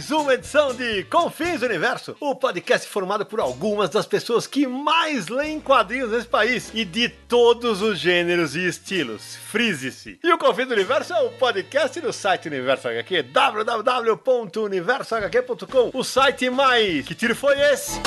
Mais uma edição de Confins Universo, o podcast formado por algumas das pessoas que mais leem quadrinhos nesse país e de todos os gêneros e estilos. Frise-se. E o Confins Universo é o podcast do site Universo HQ, www.universohq.com, o site mais... Que tiro foi esse?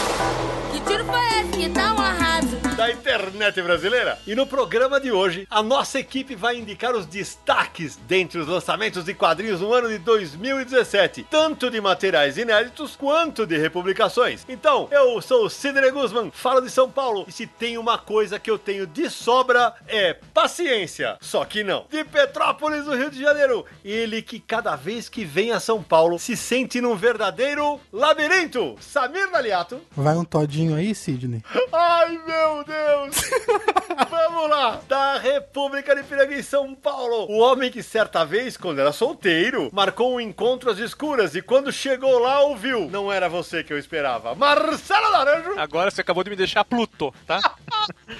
Que tiro foi esse? Que tá um arraso. da internet brasileira. E no programa de hoje, a nossa equipe vai indicar os destaques dentre os lançamentos de quadrinhos no ano de 2017, tanto de materiais inéditos quanto de republicações. Então, eu sou o Sidney Guzman, falo de São Paulo, e se tem uma coisa que eu tenho de sobra é paciência. Só que não. De Petrópolis, no Rio de Janeiro, ele que cada vez que vem a São Paulo se sente num verdadeiro labirinto. Samir Daliato. Vai um todinho aí, Sidney? Ai, meu Deus! Vamos lá! Da República de Piranga em São Paulo. O homem que certa vez, quando era solteiro, marcou um encontro às escuras e quando chegou lá ouviu. Não era você que eu esperava. Marcelo Laranjo, Agora você acabou de me deixar Pluto, tá?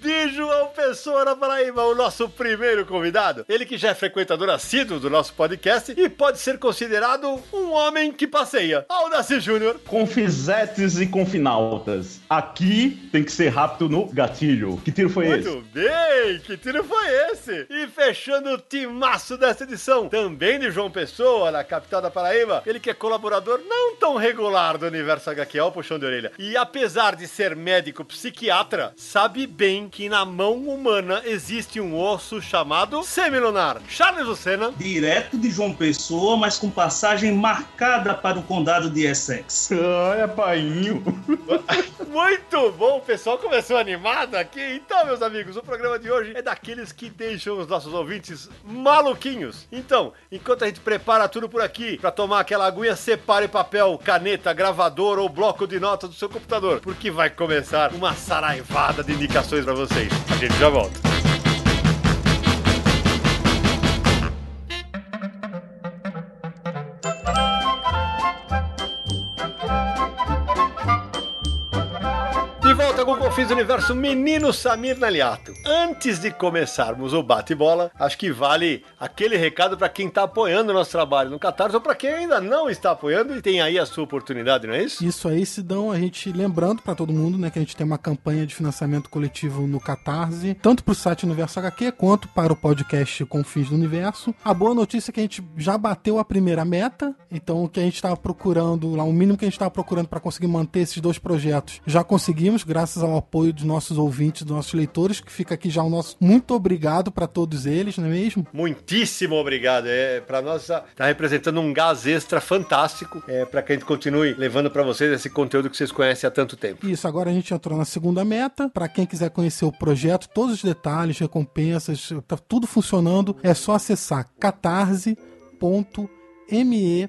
de João Pessoa na Paraíba, o nosso primeiro convidado. Ele que já é frequentador assíduo do nosso podcast e pode ser considerado um homem que passeia. Aldaci Júnior. Confisetes e confinaltas. Aqui tem que ser rápido no gatilho. Que tiro foi esse? Muito bem, que tiro foi esse? E fechando o timaço dessa edição, também de João Pessoa, na capital da Paraíba, ele que é colaborador não tão regular do Universo HQ, ó, puxão de orelha. E apesar de ser médico psiquiatra, sabe bem que na mão humana existe um osso chamado semilunar. Charles Lucena. direto de João Pessoa, mas com passagem marcada para o condado de Essex. Olha, painho. Muito bom, pessoal começou animado aqui. Então, meus amigos, o programa de hoje é daqueles que deixam os nossos ouvintes maluquinhos. Então, enquanto a gente prepara tudo por aqui para tomar aquela aguinha, separe papel, caneta, gravador ou bloco de notas do seu computador, porque vai começar uma saraivada de indicações para vocês. A gente já volta. De volta com o Confins Universo, menino Samir Naliato. Antes de começarmos o bate-bola, acho que vale aquele recado para quem está apoiando o nosso trabalho no Catarse ou para quem ainda não está apoiando e tem aí a sua oportunidade, não é isso? Isso aí se dão a gente lembrando pra todo mundo, né, que a gente tem uma campanha de financiamento coletivo no Catarse, tanto pro site Universo HQ quanto para o podcast Confins do Universo. A boa notícia é que a gente já bateu a primeira meta, então o que a gente estava procurando, lá o mínimo que a gente estava procurando para conseguir manter esses dois projetos, já conseguimos graças ao apoio dos nossos ouvintes, dos nossos leitores, que fica aqui já o nosso muito obrigado para todos eles, não é mesmo? Muitíssimo obrigado. É, para nós está tá representando um gás extra fantástico é, para que a gente continue levando para vocês esse conteúdo que vocês conhecem há tanto tempo. Isso, agora a gente entrou na segunda meta. Para quem quiser conhecer o projeto, todos os detalhes, recompensas, tá tudo funcionando, é só acessar catarse.me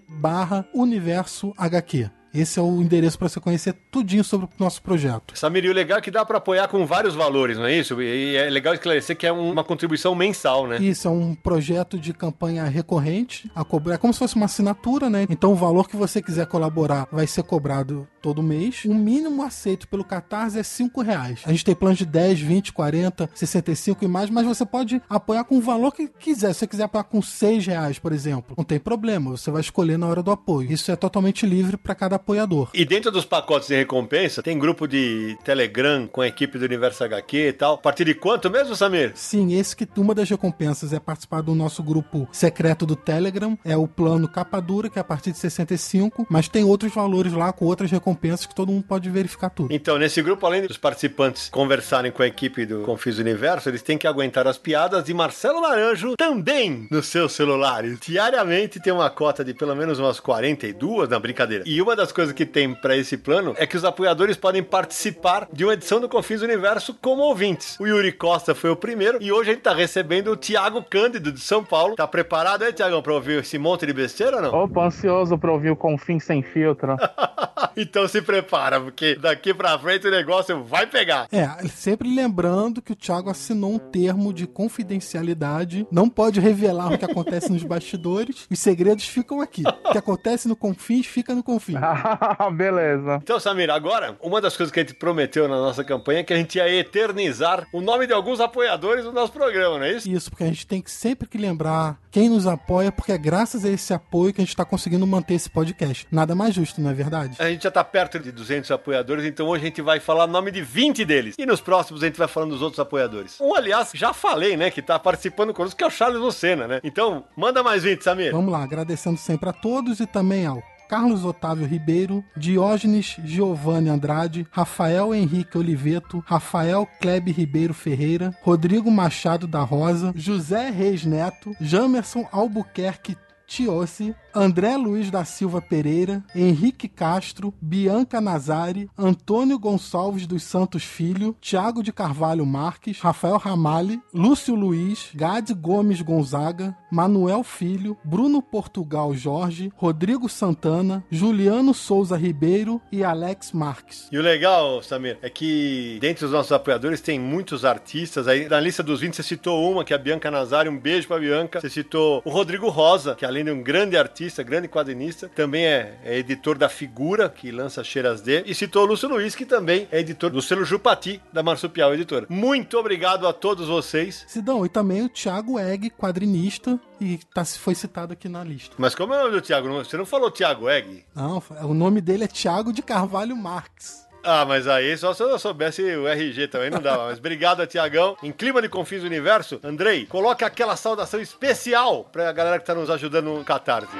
barra universo HQ. Esse é o endereço para você conhecer tudinho sobre o nosso projeto. Samir, e o legal é que dá para apoiar com vários valores, não é isso? E é legal esclarecer que é um- uma contribuição mensal, né? Isso é um projeto de campanha recorrente, a cobrar, é como se fosse uma assinatura, né? Então o valor que você quiser colaborar vai ser cobrado todo mês. O mínimo aceito pelo Catarse é 5 reais. A gente tem planos de 10, 20, 40, 65 e mais, mas você pode apoiar com o valor que quiser. Se você quiser apoiar com 6 reais, por exemplo, não tem problema, você vai escolher na hora do apoio. Isso é totalmente livre para cada apoiador. E dentro dos pacotes de recompensa, tem grupo de Telegram com a equipe do Universo HQ e tal. A partir de quanto mesmo, Samir? Sim, esse que uma das recompensas é participar do nosso grupo secreto do Telegram, é o plano capa dura, que é a partir de 65, mas tem outros valores lá com outras recompensas que todo mundo pode verificar tudo. Então, nesse grupo, além dos participantes conversarem com a equipe do Confis Universo, eles têm que aguentar as piadas de Marcelo Naranjo também nos seus celulares. Diariamente tem uma cota de pelo menos umas 42, na brincadeira. E uma das coisas que tem pra esse plano é que os apoiadores podem participar de uma edição do Confis Universo como ouvintes. O Yuri Costa foi o primeiro e hoje a gente tá recebendo o Thiago Cândido de São Paulo. Tá preparado aí, Thiagão, pra ouvir esse monte de besteira ou não? Opa, ansioso pra ouvir o Confim Sem Filtro. então se prepara, porque daqui pra frente o negócio vai pegar. É, sempre lembrando que o Thiago assinou um termo de confidencialidade, não pode revelar o que acontece nos bastidores, os segredos ficam aqui. O que acontece no Confins fica no Confins. Beleza. Então, Samir, agora, uma das coisas que a gente prometeu na nossa campanha é que a gente ia eternizar o nome de alguns apoiadores do nosso programa, não é isso? Isso, porque a gente tem que sempre que lembrar quem nos apoia, porque é graças a esse apoio que a gente está conseguindo manter esse podcast. Nada mais justo, não é verdade? A gente já tá perto de 200 apoiadores, então hoje a gente vai falar o nome de 20 deles. E nos próximos a gente vai falando dos outros apoiadores. Um, aliás, já falei, né, que tá participando conosco, que é o Charles Lucena, né? Então, manda mais 20, Samir. Vamos lá, agradecendo sempre a todos e também ao Carlos Otávio Ribeiro, Diógenes Giovanni Andrade, Rafael Henrique Oliveto, Rafael Klebe Ribeiro Ferreira, Rodrigo Machado da Rosa, José Reis Neto, Jamerson Albuquerque Tiossi, André Luiz da Silva Pereira, Henrique Castro, Bianca Nazari, Antônio Gonçalves dos Santos Filho, Tiago de Carvalho Marques, Rafael Ramalho, Lúcio Luiz, Gade Gomes Gonzaga, Manuel Filho, Bruno Portugal Jorge, Rodrigo Santana, Juliano Souza Ribeiro e Alex Marques. E o legal, Samir, é que dentre os nossos apoiadores tem muitos artistas. Aí na lista dos 20 você citou uma, que é a Bianca Nazari. Um beijo pra Bianca. Você citou o Rodrigo Rosa, que além de um grande artista, grande quadrinista, também é, é editor da Figura, que lança Cheiras D. E citou o Lúcio Luiz, que também é editor do selo Jupati, da Marsupial Editora. Muito obrigado a todos vocês. Sidão, e também o Thiago Egg, quadrinista, e tá, foi citado aqui na lista. Mas como é o nome do Thiago? Você não falou Thiago Egg? Não, o nome dele é Thiago de Carvalho Marques. Ah, mas aí só se eu soubesse o RG também não dava. Mas obrigado Tiagão. Em clima de Confins do Universo, Andrei, coloca aquela saudação especial pra galera que tá nos ajudando no Catarse.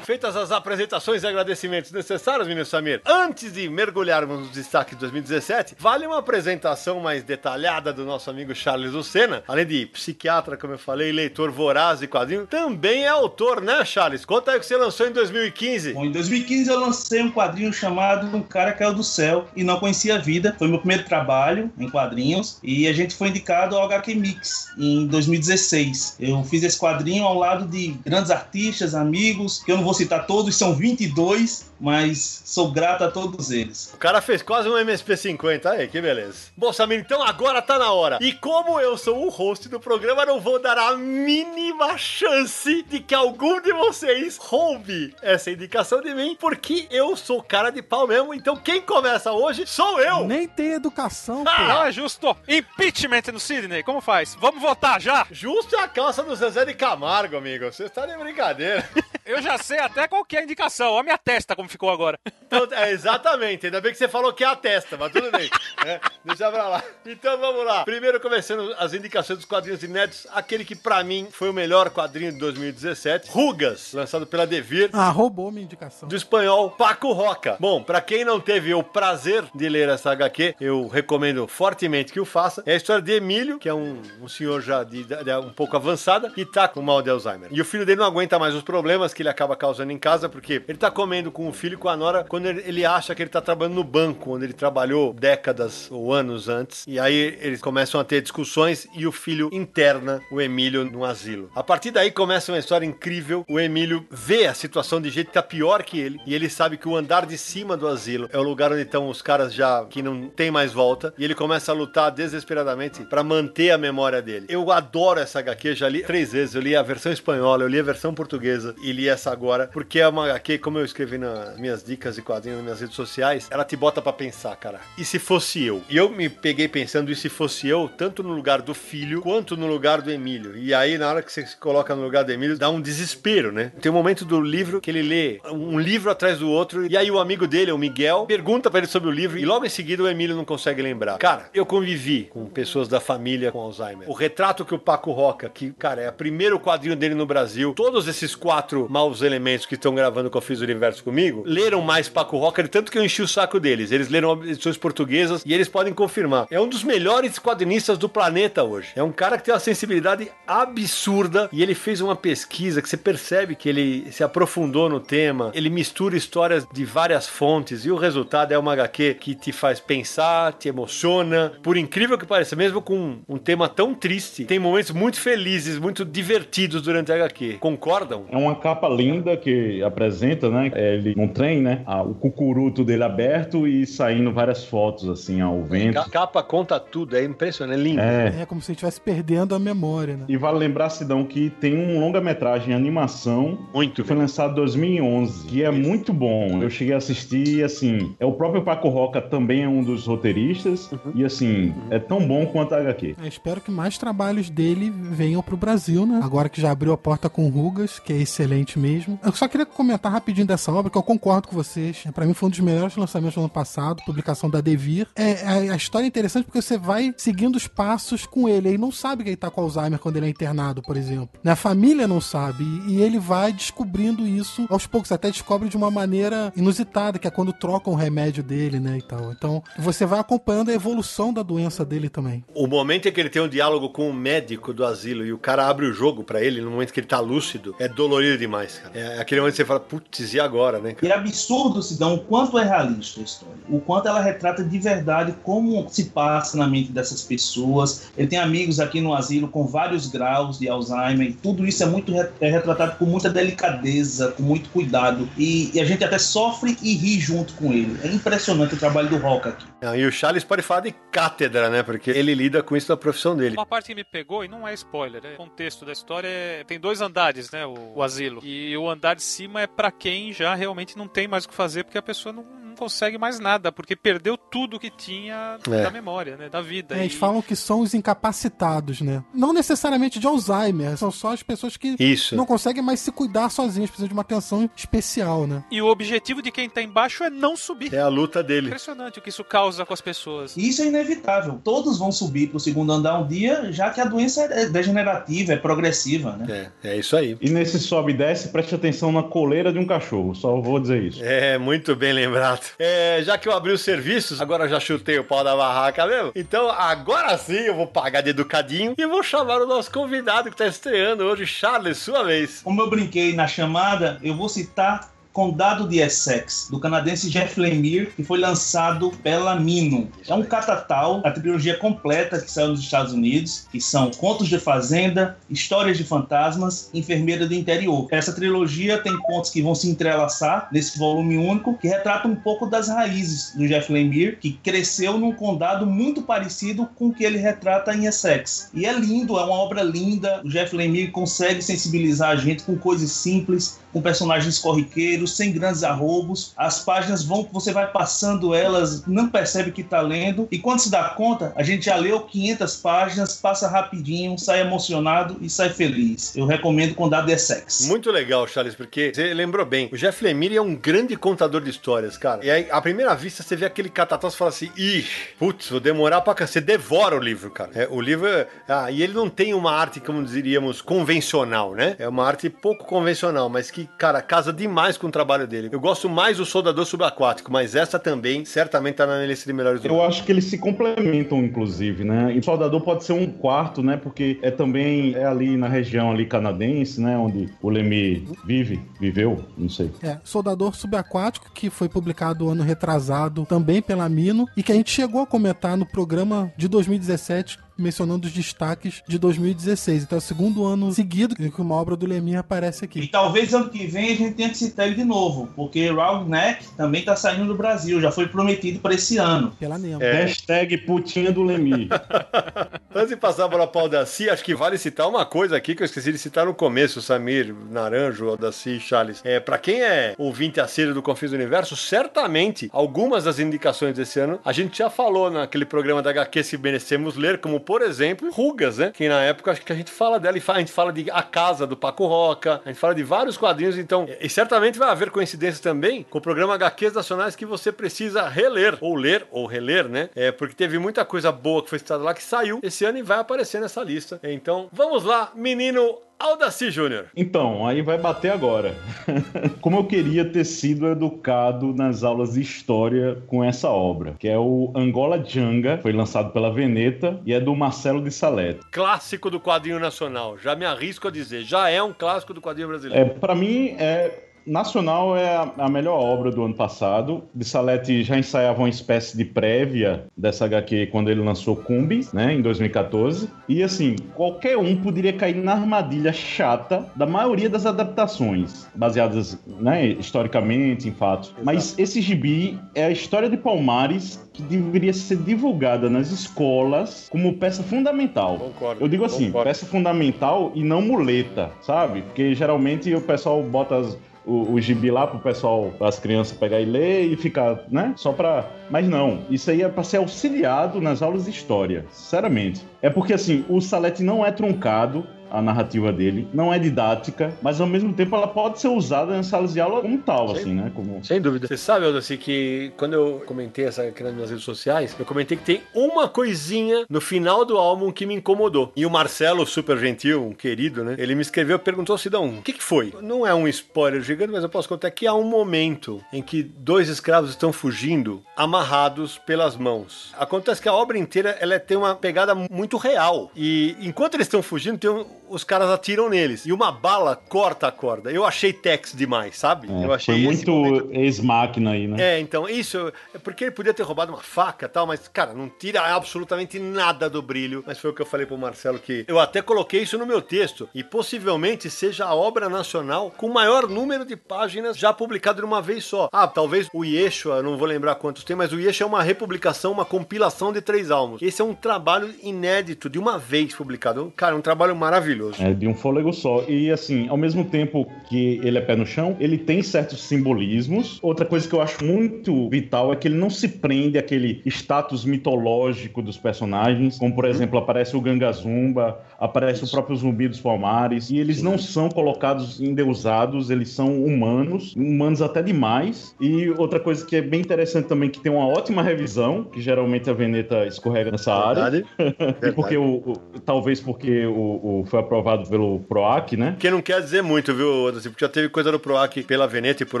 Feitas as apresentações e agradecimentos necessários, menino Samir, antes de mergulharmos nos destaques de 2017, vale uma apresentação mais detalhada do nosso amigo Charles Lucena. Além de psiquiatra, como eu falei, leitor voraz de quadrinho, também é autor, né, Charles? Conta aí o que você lançou em 2015. Bom, em 2015 eu lancei um quadrinho chamado Um Cara Caiu do Céu e Não Conhecia a Vida. Foi meu primeiro trabalho em quadrinhos e a gente foi indicado ao HQ Mix em 2016. Eu fiz esse quadrinho ao lado de grandes artistas, amigos, que eu não vou citar todos, são 22, mas sou grato a todos eles. O cara fez quase um MSP 50, aí, que beleza. Bom, Samir, então agora tá na hora. E como eu sou o host do programa, não vou dar a mínima chance de que algum de vocês roube essa indicação de mim, porque eu sou cara de pau mesmo. Então quem começa hoje sou eu. Nem tem educação, pô. Não é justo. Impeachment no Sidney, como faz? Vamos votar já? Justo é a calça do Zezé de Camargo, amigo. Você está de brincadeira. Eu já sei até qual que é a indicação. Olha a minha testa como ficou agora. Então, é, exatamente. Ainda bem que você falou que é a testa, mas tudo bem. né? Deixa pra lá. Então vamos lá. Primeiro, começando as indicações dos quadrinhos inéditos. Aquele que pra mim foi o melhor quadrinho de 2017, Rugas, lançado pela Devir. Ah, roubou minha indicação. Do espanhol Paco Roca. Bom, pra quem não teve o prazer de ler essa HQ, eu recomendo fortemente que o faça. É a história de Emílio, que é um, um senhor já de idade um pouco avançada e tá com mal de Alzheimer. E o filho dele não aguenta mais os problemas que ele acaba causando em casa, porque ele tá comendo com o filho e com a nora quando ele, acha que ele tá trabalhando no banco, onde ele trabalhou décadas ou anos antes. E aí eles começam a ter discussões e o filho interna o Emílio no asilo. A partir daí começa uma história incrível. O Emílio vê a situação de jeito que tá pior que ele e ele sabe que o andar de cima do asilo é o lugar onde estão os caras já que não tem mais volta e ele começa a lutar desesperadamente pra manter a memória dele. Eu adoro essa HQ, já li três vezes. Eu li a versão espanhola, eu li a versão portuguesa e li essa agora, porque é uma HQ, como eu escrevi nas minhas dicas de quadrinhos nas minhas redes sociais, ela te bota pra pensar, cara. E se fosse eu? E eu me peguei pensando, e se fosse eu, tanto no lugar do filho quanto no lugar do Emílio. E aí, na hora que você se coloca no lugar do Emílio, dá um desespero, né? Tem um momento do livro que ele lê um livro atrás do outro, e aí o amigo dele, o Miguel, pergunta pra ele sobre o livro, e logo em seguida o Emílio não consegue lembrar. Cara, eu convivi com pessoas da família com Alzheimer. O retrato que o Paco Roca, que, cara, é o primeiro quadrinho dele no Brasil, todos esses quatro Maus Elementos que estão gravando com a Fiz Universo comigo, leram mais Paco Roca, de tanto que eu enchi o saco deles. Eles leram edições portuguesas e eles podem confirmar. É um dos melhores quadrinistas do planeta hoje. É um cara que tem uma sensibilidade absurda e ele fez uma pesquisa que você percebe que ele se aprofundou no tema. Ele mistura histórias de várias fontes e o resultado é uma HQ que te faz pensar, te emociona. Por incrível que pareça, mesmo com um tema tão triste, tem momentos muito felizes, muito divertidos durante a HQ. Concordam? É uma capa linda que apresenta, né? é, Ele num trem, né? ah, O cucuruto dele aberto e saindo várias fotos, assim, ao vento. Ca- capa conta tudo, é impressionante, é lindo. É. É como se estivesse perdendo a memória, né? E vale lembrar, Sidão, que tem um longa-metragem em animação Muito que foi lançado em 2011, que é muito bom. Eu cheguei a assistir e, assim, é o próprio Paco Roca também é um dos roteiristas, e, assim, é tão bom quanto a HQ. É, espero que mais trabalhos dele venham pro Brasil, né? Agora que já abriu a porta com Rugas, que é excelente mesmo. Eu só queria comentar rapidinho dessa obra, que eu concordo com vocês. Pra mim foi um dos melhores lançamentos do ano passado, publicação da Devir. É, a, a história é interessante porque você vai seguindo os passos com ele. Ele não sabe que ele tá com Alzheimer quando ele é internado, por exemplo. Né? A família não sabe. E, ele vai descobrindo isso aos poucos. Até descobre de uma maneira inusitada, que é quando trocam o remédio dele, né? E tal. Então, você vai acompanhando a evolução da doença dele também. O momento em que ele tem um diálogo com o médico do asilo e o cara abre o jogo pra ele, no momento que ele tá lúcido, é dolorido demais, cara. É aquele momento que você fala, putz, e agora, né, E cara? é absurdo, Sidão, o quanto é realista a história. O quanto ela retrata de verdade como se passa na mente dessas pessoas. Ele tem amigos aqui no asilo com vários graus de Alzheimer. E tudo isso é muito re- é retratado com muita delicadeza, com muito cuidado. E, e a gente até sofre e ri junto com ele. É impressionante o trabalho do Rock aqui. Não, e o Charles pode falar de cátedra, né? Porque ele lida com isso na profissão dele. Uma parte que me pegou, e não é spoiler, é o contexto da história é... tem dois andares, né? O, o asilo. E o andar de cima é pra quem já realmente não tem mais o que fazer, porque a pessoa não consegue mais nada, porque perdeu tudo que tinha É. da memória, né? Da vida. É, eles E- falam que são os incapacitados, né? Não necessariamente de Alzheimer, são só as pessoas que Isso. não conseguem mais se cuidar sozinhas, precisam de uma atenção especial, né? E o objetivo de quem tá embaixo é não subir. É a luta dele. Impressionante o que isso causa com as pessoas. Isso é inevitável. Todos vão subir para o segundo andar um dia, já que a doença é degenerativa, é progressiva, né? É, é isso aí. E nesse sobe e desce, preste atenção na coleira de um cachorro, só vou dizer isso. É, muito bem lembrado. É, já que eu abri os serviços, agora já chutei o pau da barraca mesmo. Então, agora sim eu vou pagar de educadinho e vou chamar o nosso convidado que tá estreando hoje, Charles, sua vez. Como eu brinquei na chamada, eu vou citar Condado de Essex, do canadense Jeff Lemire, que foi lançado pela Mino. É um catatal, a trilogia completa que saiu nos Estados Unidos, que são Contos de Fazenda, Histórias de Fantasmas, Enfermeira do Interior. Essa trilogia tem contos que vão se entrelaçar nesse volume único, que retrata um pouco das raízes do Jeff Lemire, que cresceu num condado muito parecido com o que ele retrata em Essex. E é lindo, é uma obra linda. O Jeff Lemire consegue sensibilizar a gente com coisas simples, com personagens corriqueiros, sem grandes arrobos. As páginas vão, você vai passando elas, não percebe que está lendo, e quando se dá conta, a gente já leu 500 páginas, passa rapidinho, sai emocionado e sai feliz. Eu recomendo Condado de Essex. Muito legal, Charles, porque você lembrou bem. O Jeff Lemire é um grande contador de histórias, cara. E aí, à primeira vista, você vê aquele catatão e fala assim: ih, putz, vou demorar pra cá. Você devora o livro, cara. É, o livro. é- Ah, e ele não tem uma arte, como diríamos, convencional, né? É uma arte pouco convencional, mas que, cara, casa demais com o trabalho dele. Eu gosto mais do Soldador Subaquático, mas essa também certamente tá na lista de melhores do Eu acho que eles se complementam, inclusive, né? E o Soldador pode ser um quarto, né? Porque é também é ali na região ali canadense, né? Onde o Lemmy vive, viveu, não sei. É, Soldador Subaquático, que foi publicado ano retrasado também pela Mino, e que a gente chegou a comentar no programa de 2017, mencionando os destaques de 2016. Então é o segundo ano seguido que uma obra do Lemire aparece E aqui. talvez ano que vem a gente tenha que citar ele de novo, porque Round Neck também está saindo do Brasil, já foi prometido para esse ano. Pela Nemo. É. Hashtag putinha do Lemmy. Antes de passar a para o Aldaci, acho que vale citar uma coisa aqui que eu esqueci de citar no começo, Samir, Naranjo, Aldaci e Charles. É, para quem é ouvinte assíduo do Confins do Universo, certamente algumas das indicações desse ano a gente já falou naquele programa da HQ Se Merecemos Ler, como por exemplo, Rugas, né? Que na época acho que a gente fala dela a gente fala de A Casa do Paco Roca, a gente fala de vários quadrinhos, então, e certamente vai haver coincidências também com o programa HQs Nacionais que você precisa reler, ou ler, ou reler, né? É, porque teve muita coisa boa que foi citada lá que saiu esse ano e vai aparecer nessa lista. Então, vamos lá, menino Aldaci Júnior. Então, aí vai bater agora. Como eu queria ter sido educado nas aulas de história com essa obra, que é o Angola Janga, foi lançado pela Veneta e é do Marcelo de Salete. Clássico do quadrinho nacional. Já me arrisco a dizer, já é um clássico do quadrinho É, brasileiro. para mim, é Nacional é a, melhor obra do ano passado. De Salete já ensaiava uma espécie de prévia dessa HQ quando ele lançou Cumbi, né, em 2014. E assim, qualquer um poderia cair na armadilha chata da maioria das adaptações, baseadas, né, historicamente em fatos. Mas esse gibi é a história de Palmares que deveria ser divulgada nas escolas como peça fundamental. Concordo. Eu digo assim, concordo. peça fundamental e não muleta, sabe? Porque geralmente o pessoal bota as- o, o gibi lá pro pessoal, as crianças pegar e ler e ficar, né? Só pra. Mas não, isso aí é pra ser auxiliado nas aulas de história, sinceramente. É porque assim, o Salete não é truncado. A narrativa dele não é didática, mas ao mesmo tempo ela pode ser usada nas salas de aula como tal, Sim. assim, né? Como... Sem dúvida. Você sabe, Aldaci, que quando eu comentei essa aqui nas minhas redes sociais, eu comentei que tem uma coisinha no final do álbum que me incomodou. E o Marcelo, super gentil, um querido, né? Ele me escreveu e perguntou, Sidão, o que, que foi? Não é um spoiler gigante, mas eu posso contar que há um momento em que dois escravos estão fugindo amarrados pelas mãos. Acontece que a obra inteira ela tem uma pegada muito real. E enquanto eles estão fugindo, tem um- os caras atiram neles. E uma bala corta a corda. Eu achei tex demais, sabe? É, eu achei foi muito ex-máquina aí, né? é, então, isso é porque ele podia ter roubado uma faca e tal, mas, cara, não tira absolutamente nada do brilho. Mas foi o que eu falei pro Marcelo que eu até coloquei isso no meu texto. E possivelmente seja a obra nacional com o maior número de páginas já publicado de uma vez só. Ah, talvez o Yeshua, não vou lembrar quantos tem, mas o Yeshua é uma republicação, uma compilação de três álbuns. Esse é um trabalho inédito, de uma vez publicado. Cara, um trabalho maravilhoso. É, de um fôlego só. E assim, ao mesmo tempo que ele é pé no chão, ele tem certos simbolismos. Outra coisa que eu acho muito vital é que ele não se prende àquele status mitológico dos personagens, como por exemplo, aparece o Gangazumba, aparece o próprio Zumbi dos Palmares, e eles não são colocados endeusados, eles são humanos, humanos até demais. E outra coisa que é bem interessante também, que tem uma ótima revisão, que geralmente a Veneta escorrega nessa área. Verdade? Porque o, o- talvez porque o, o- foi aprovado pelo PROAC, né? Que não quer dizer muito, viu, Odassi? Porque já teve coisa do PROAC pela Veneta e por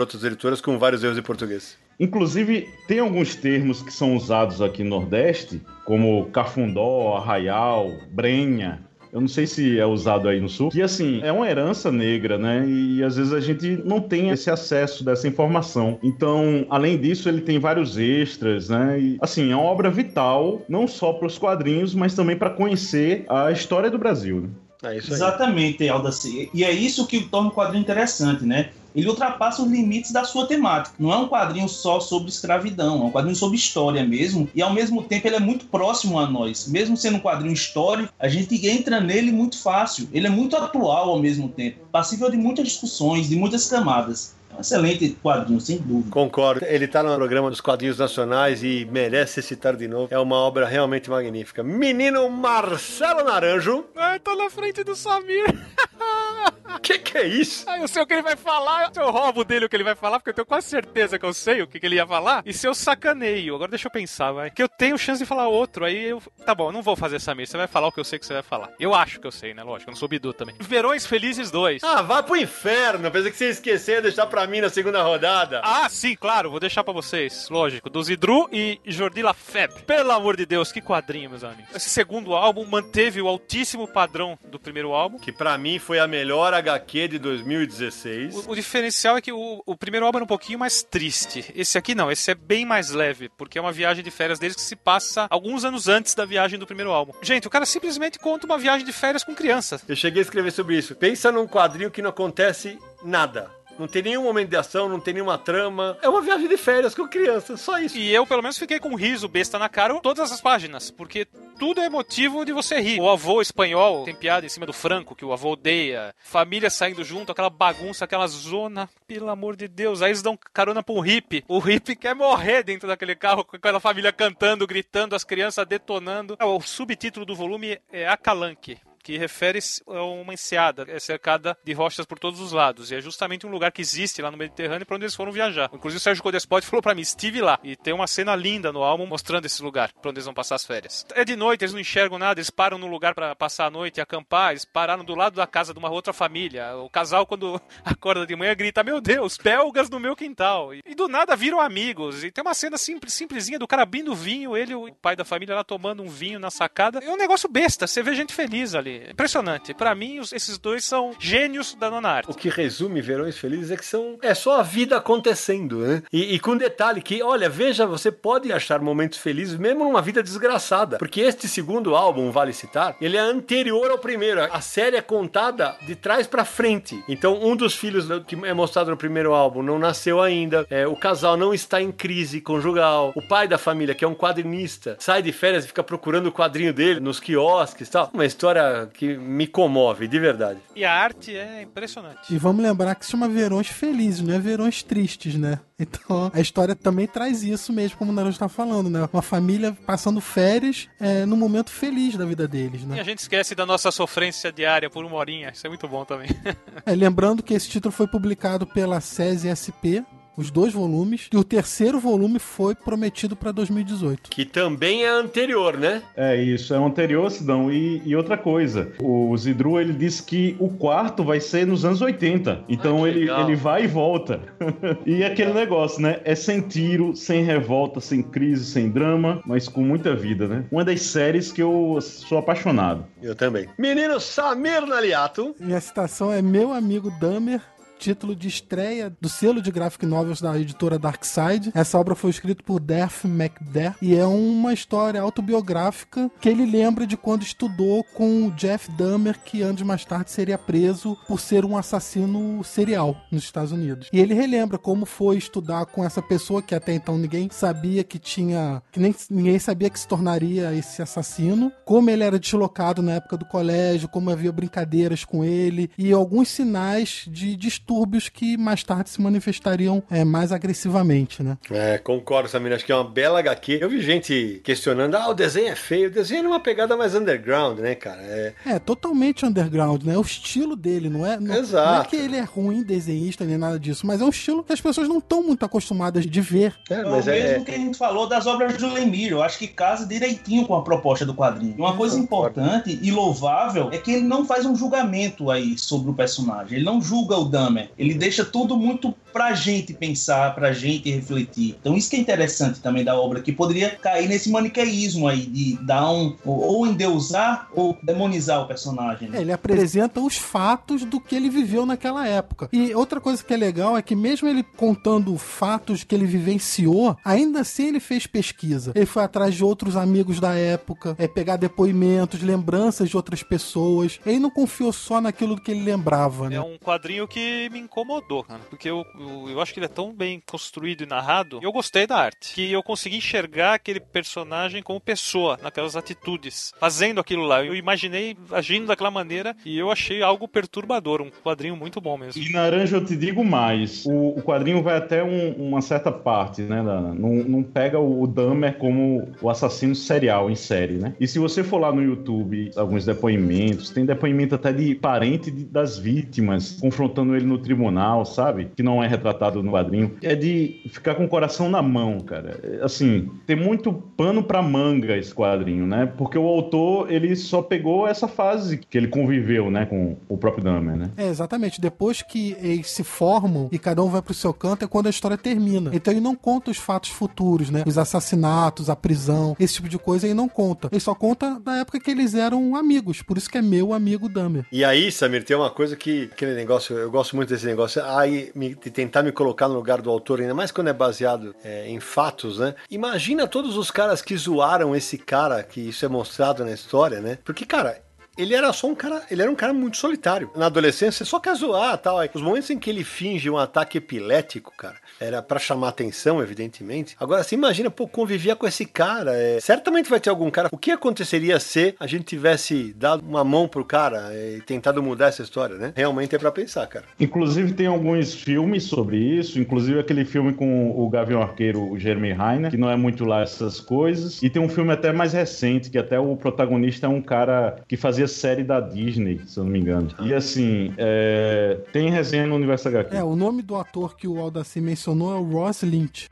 outras editoras com vários erros em português. Inclusive, tem alguns termos que são usados aqui no Nordeste, como cafundó, arraial, brenha. Eu não sei se é usado aí no Sul. Que, assim, é uma herança negra, né? E às vezes a gente não tem esse acesso dessa informação. Então, além disso, ele tem vários extras, né? E, assim, é uma obra vital, não só para os quadrinhos, mas também para conhecer a história do Brasil, né? É. Exatamente, Aldaci. E é isso que torna o quadrinho interessante, né? Ele ultrapassa os limites da sua temática. Não é um quadrinho só sobre escravidão, é um quadrinho sobre história mesmo. E ao mesmo tempo ele é muito próximo a nós. Mesmo sendo um quadrinho histórico, a gente entra nele muito fácil. Ele é muito atual ao mesmo tempo. Passível de muitas discussões, de muitas camadas. É um excelente quadrinho, sem dúvida. Concordo. Ele tá no programa dos quadrinhos nacionais e merece ser citado de novo. É uma obra realmente magnífica. Menino Marcelo Naranjo. Ai, tô na frente do Samir. Que que é isso? Ah, eu sei o que ele vai falar. Eu roubo dele o que ele vai falar, porque eu tenho quase certeza que eu sei o que, que ele ia falar. E se eu sacaneio? Agora deixa eu pensar, vai. Que eu tenho chance de falar outro. Aí eu. Tá bom, eu não vou fazer Samir. Você vai falar o que eu sei que você vai falar. Eu acho que eu sei, né? Lógico, eu não sou Bidu também. Verões Felizes 2. Ah, vá pro inferno. Pensei que você ia esquecer e deixar pra mim na segunda rodada. Ah, sim, claro, vou deixar pra vocês, lógico, do Zidru e Jordi Lafeb. Pelo amor de Deus, que quadrinho, meus amigos. Esse segundo álbum manteve o altíssimo padrão do primeiro álbum. Que pra mim foi a melhor HQ de 2016. O, o diferencial é que o, o primeiro álbum era um pouquinho mais triste. Esse aqui não, esse é bem mais leve, porque é uma viagem de férias deles que se passa alguns anos antes da viagem do primeiro álbum. Gente, o cara simplesmente conta uma viagem de férias com criança. Eu cheguei a escrever sobre isso. Pensa num quadrinho que não acontece nada. Não tem nenhum momento de ação, não tem nenhuma trama. É uma viagem de férias com criança, só isso. E eu, pelo menos, fiquei com um riso besta na cara todas as páginas, porque tudo é motivo de você rir. O avô espanhol tem piada em cima do Franco, que o avô odeia. Família saindo junto, aquela bagunça, aquela zona. Pelo amor de Deus. Aí eles dão carona pra um hippie. O hippie quer morrer dentro daquele carro, com aquela família cantando, gritando, as crianças detonando. Ah, O subtítulo do volume é Acalanque. Que refere-se a uma enseada, é cercada de rochas por todos os lados. E é justamente um lugar que existe lá no Mediterrâneo para onde eles foram viajar. Inclusive o Sérgio Codespot falou para mim, estive lá. E tem uma cena linda no álbum mostrando esse lugar, para onde eles vão passar as férias. É de noite, eles não enxergam nada, eles param no lugar para passar a noite e acampar, eles pararam do lado da casa de uma outra família. O casal, quando acorda de manhã, grita, meu Deus, belgas no meu quintal. E, e do nada viram amigos. E tem uma cena simples, simplesinha do cara abrindo vinho, ele e o pai da família lá tomando um vinho na sacada. É um negócio besta, você vê gente feliz ali. Impressionante. Para mim, esses dois são gênios da nona arte. O que resume Verões Felizes é que são é só a vida acontecendo, né? E, e com detalhe que, olha, veja, você pode achar momentos felizes mesmo numa vida desgraçada, porque este segundo álbum, vale citar, ele é anterior ao primeiro. A série é contada de trás para frente. Então, um dos filhos que é mostrado no primeiro álbum não nasceu ainda. É, o casal não está em crise conjugal. O pai da família, que é um quadrinista, sai de férias e fica procurando o quadrinho dele nos quiosques e tal. Uma história que me comove, de verdade. E a arte é impressionante. E vamos lembrar que se chama Verões Felizes, não é Verões Tristes, né? Então a história também traz isso mesmo, como o Naruto está falando, né? Uma família passando férias é, no momento feliz da vida deles, né? E a gente esquece da nossa sofrência diária por uma horinha. Isso é muito bom também. É, lembrando que esse título foi publicado pela SESI SP, os dois volumes, e o terceiro volume foi prometido para 2018. Que também é anterior, né? É isso, é um anterior, Sidão. E, e outra coisa, o Zidru ele disse que o quarto vai ser nos anos 80. Então Ah, ele, legal. ele vai e volta. e é aquele negócio, né? É sem tiro, sem revolta, sem crise, sem drama, mas com muita vida, né? Uma das séries que eu sou apaixonado. Eu também. Menino Samir Naliato. Minha citação é Meu Amigo Dahmer, título de estreia do selo de graphic novels da editora Darkside. Essa obra foi escrita por Derf McDerr e é uma história autobiográfica que ele lembra de quando estudou com o Jeff Dahmer, que anos mais tarde seria preso por ser um assassino serial nos Estados Unidos. E ele relembra como foi estudar com essa pessoa que até então ninguém sabia que tinha, que nem ninguém sabia que se tornaria esse assassino, como ele era deslocado na época do colégio, como havia brincadeiras com ele e alguns sinais de distúrbios que mais tarde se manifestariam é, mais agressivamente, né? É, concordo, Samir. Acho que é uma bela HQ. Eu vi gente questionando: ah, o desenho é feio. O desenho é uma pegada mais underground, né, cara? É, É totalmente underground, né? É o estilo dele, não é? Não, não é Exato. que ele é ruim desenhista nem nada disso, mas é um estilo que as pessoas não estão muito acostumadas de ver. é, É o mas mesmo é, que a gente falou das obras do Lemir. Eu acho que casa direitinho com a proposta do quadrinho. Uma coisa importante e louvável é que ele não faz um julgamento aí sobre o personagem. Ele não julga o Dahmer. Ele deixa tudo muito pra gente pensar, pra gente refletir. Então isso que é interessante também da obra, que poderia cair nesse maniqueísmo aí de dar um ou, ou endeusar ou demonizar o personagem. né? É, ele apresenta os fatos do que ele viveu naquela época. E outra coisa que é legal é que mesmo ele contando fatos que ele vivenciou, ainda assim ele fez pesquisa. Ele foi atrás de outros amigos da época, é pegar depoimentos, lembranças de outras pessoas. Ele não confiou só naquilo que ele lembrava, né? É um quadrinho que me incomodou, cara. Porque eu, eu, eu acho que ele é tão bem construído e narrado. E eu gostei da arte. Que eu consegui enxergar aquele personagem como pessoa, naquelas atitudes. Fazendo aquilo lá. Eu imaginei agindo daquela maneira. E eu achei algo perturbador. Um quadrinho muito bom mesmo. E Naranja, eu te digo mais. O, o quadrinho vai até um- uma certa parte, né, Dana? Não, não pega o Dahmer como o assassino serial em série, né? E se você for lá no YouTube, alguns depoimentos, tem depoimento até de parente de- das vítimas, confrontando ele no tribunal, sabe? Que não é retratado no quadrinho. É de ficar com o coração na mão, cara. É, Assim, tem muito pano pra manga esse quadrinho, né? Porque o autor, ele só pegou essa fase que ele conviveu, né, com o próprio Dahmer, né? É, exatamente. Depois que eles se formam e cada um vai pro seu canto é quando a história termina. Então ele não conta os fatos futuros, né? Os assassinatos, a prisão, esse tipo de coisa ele não conta. Ele só conta da época que eles eram amigos. Por isso que é meu amigo Dahmer. E aí, Samir, tem uma coisa que aquele negócio, eu gosto muito desse negócio, aí me- de tentar me colocar no lugar do autor, ainda mais quando é baseado é, em fatos, né? Imagina todos os caras que zoaram esse cara, que isso é mostrado na história, né? Porque, cara. Ele era só um cara, ele era um cara muito solitário. Na adolescência, só quer zoar tal. Os momentos em que ele finge um ataque epilético, cara, era pra chamar atenção, evidentemente. Agora, você imagina, pô, convivia com esse cara. é, Certamente vai ter algum cara. O que aconteceria se a gente tivesse dado uma mão pro cara é, e tentado mudar essa história, né? Realmente é pra pensar, cara. Inclusive tem alguns filmes sobre isso, inclusive aquele filme com o Gavião Arqueiro, o Jeremy Renner, que não é muito lá essas coisas. E tem um filme até mais recente, que até o protagonista é um cara que fazia série da Disney, se eu não me engano. E assim, é, tem resenha no Universo HQ. É, o nome do ator que o Aldaci mencionou é o Ross Lynch.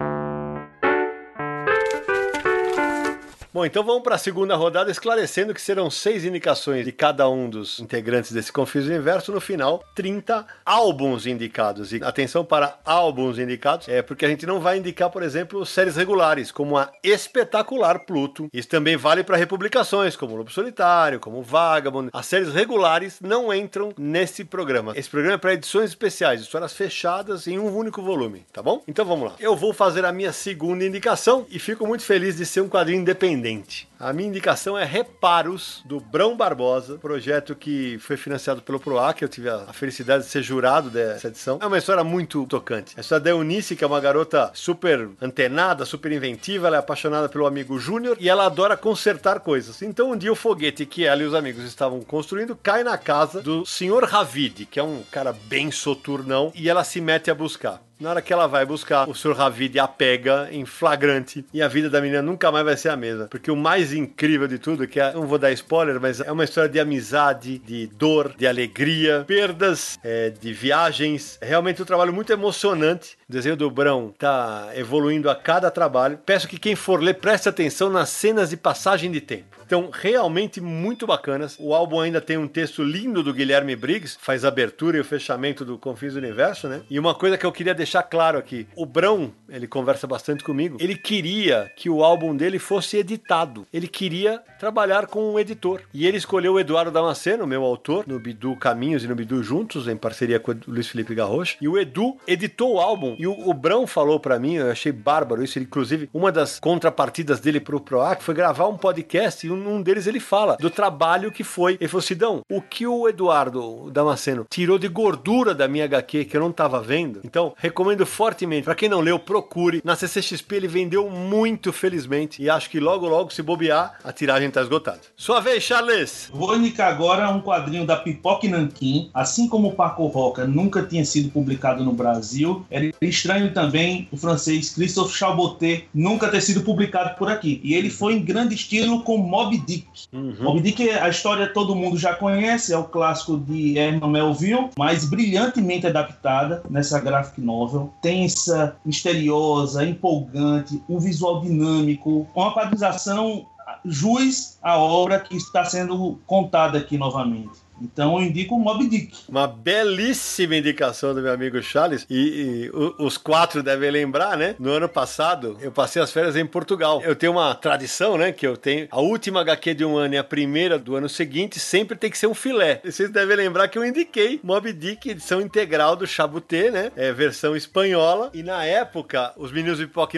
Bom, então vamos para a segunda rodada, esclarecendo que serão seis indicações de cada um dos integrantes desse Confuso Universo. No final, 30 álbuns indicados. E atenção para álbuns indicados, é porque a gente não vai indicar, por exemplo, séries regulares, como a espetacular Pluto. Isso também vale para republicações, como Lobo Solitário, como Vagabond. As séries regulares não entram nesse programa. Esse programa é para edições especiais, histórias fechadas em um único volume, tá bom? Então vamos lá. Eu vou fazer a minha segunda indicação e fico muito feliz de ser um quadrinho independente independente. A minha indicação é Reparos, do Brão Barbosa, projeto que foi financiado pelo PROAC, eu tive a felicidade de ser jurado dessa edição. É uma história muito tocante. A história da Eunice, que é uma garota super antenada, super inventiva, ela é apaixonada pelo amigo Júnior e ela adora consertar coisas. Então um dia o foguete que ela e os amigos estavam construindo cai na casa do Sr. Ravid, que é um cara bem soturnão, e ela se mete a buscar. Na hora que ela vai buscar, o Sr. Ravid a pega em flagrante e a vida da menina nunca mais vai ser a mesma. Porque o mais incrível de tudo, que é, não vou dar spoiler, mas é uma história de amizade, de dor, de alegria, perdas, é, de viagens. É realmente um trabalho muito emocionante. O desenho do Brão tá evoluindo a cada trabalho. Peço que quem for ler preste atenção nas cenas de passagem de tempo. Então, realmente muito bacanas. O álbum ainda tem um texto lindo do Guilherme Briggs, faz a abertura e o fechamento do Confins do Universo, né? E uma coisa que eu queria deixar claro aqui: o Brão, ele conversa bastante comigo, ele queria que o álbum dele fosse editado. Ele queria trabalhar com um editor. E ele escolheu o Eduardo Damasceno, meu autor, no Bidu Caminhos e no Bidu Juntos, em parceria com o Luiz Felipe Garrocha. E o Edu editou o álbum. E o, o Brão falou para mim, eu achei bárbaro isso. Ele, inclusive, uma das contrapartidas dele pro PROAC foi gravar um podcast e um deles ele fala do trabalho que foi. Ele falou: Sidão, o que o Eduardo Damasceno tirou de gordura da minha HQ que eu não tava vendo. Então, recomendo fortemente. Para quem não leu, procure. Na CCXP ele vendeu muito, felizmente. E acho que logo, logo, se bobear, a tiragem tá esgotada. Sua vez, Charles. Vou indicar agora um quadrinho da Pipoca e Nanquim. Assim como o Paco Roca nunca tinha sido publicado no Brasil, era estranho também o francês Christophe Chabotet nunca ter sido publicado por aqui. E ele foi em grande estilo com Mob Dick. Uhum. Moby Dick, a história todo mundo já conhece, é o clássico de Herman Melville, mas brilhantemente adaptada nessa graphic novel. Tensa, misteriosa, empolgante, um visual dinâmico, uma quadrinização jus à obra que está sendo contada aqui novamente. Então eu indico o Moby Dick. Uma belíssima indicação do meu amigo Charles. E, e os quatro devem lembrar, né? No ano passado, eu passei as férias em Portugal. Eu tenho uma tradição, né? Que eu tenho. A última HQ de um ano e a primeira do ano seguinte sempre tem que ser um filé. E vocês devem lembrar que eu indiquei Moby Dick, edição integral do Chabuté, né? É versão espanhola. E na época, os meninos do Pipoca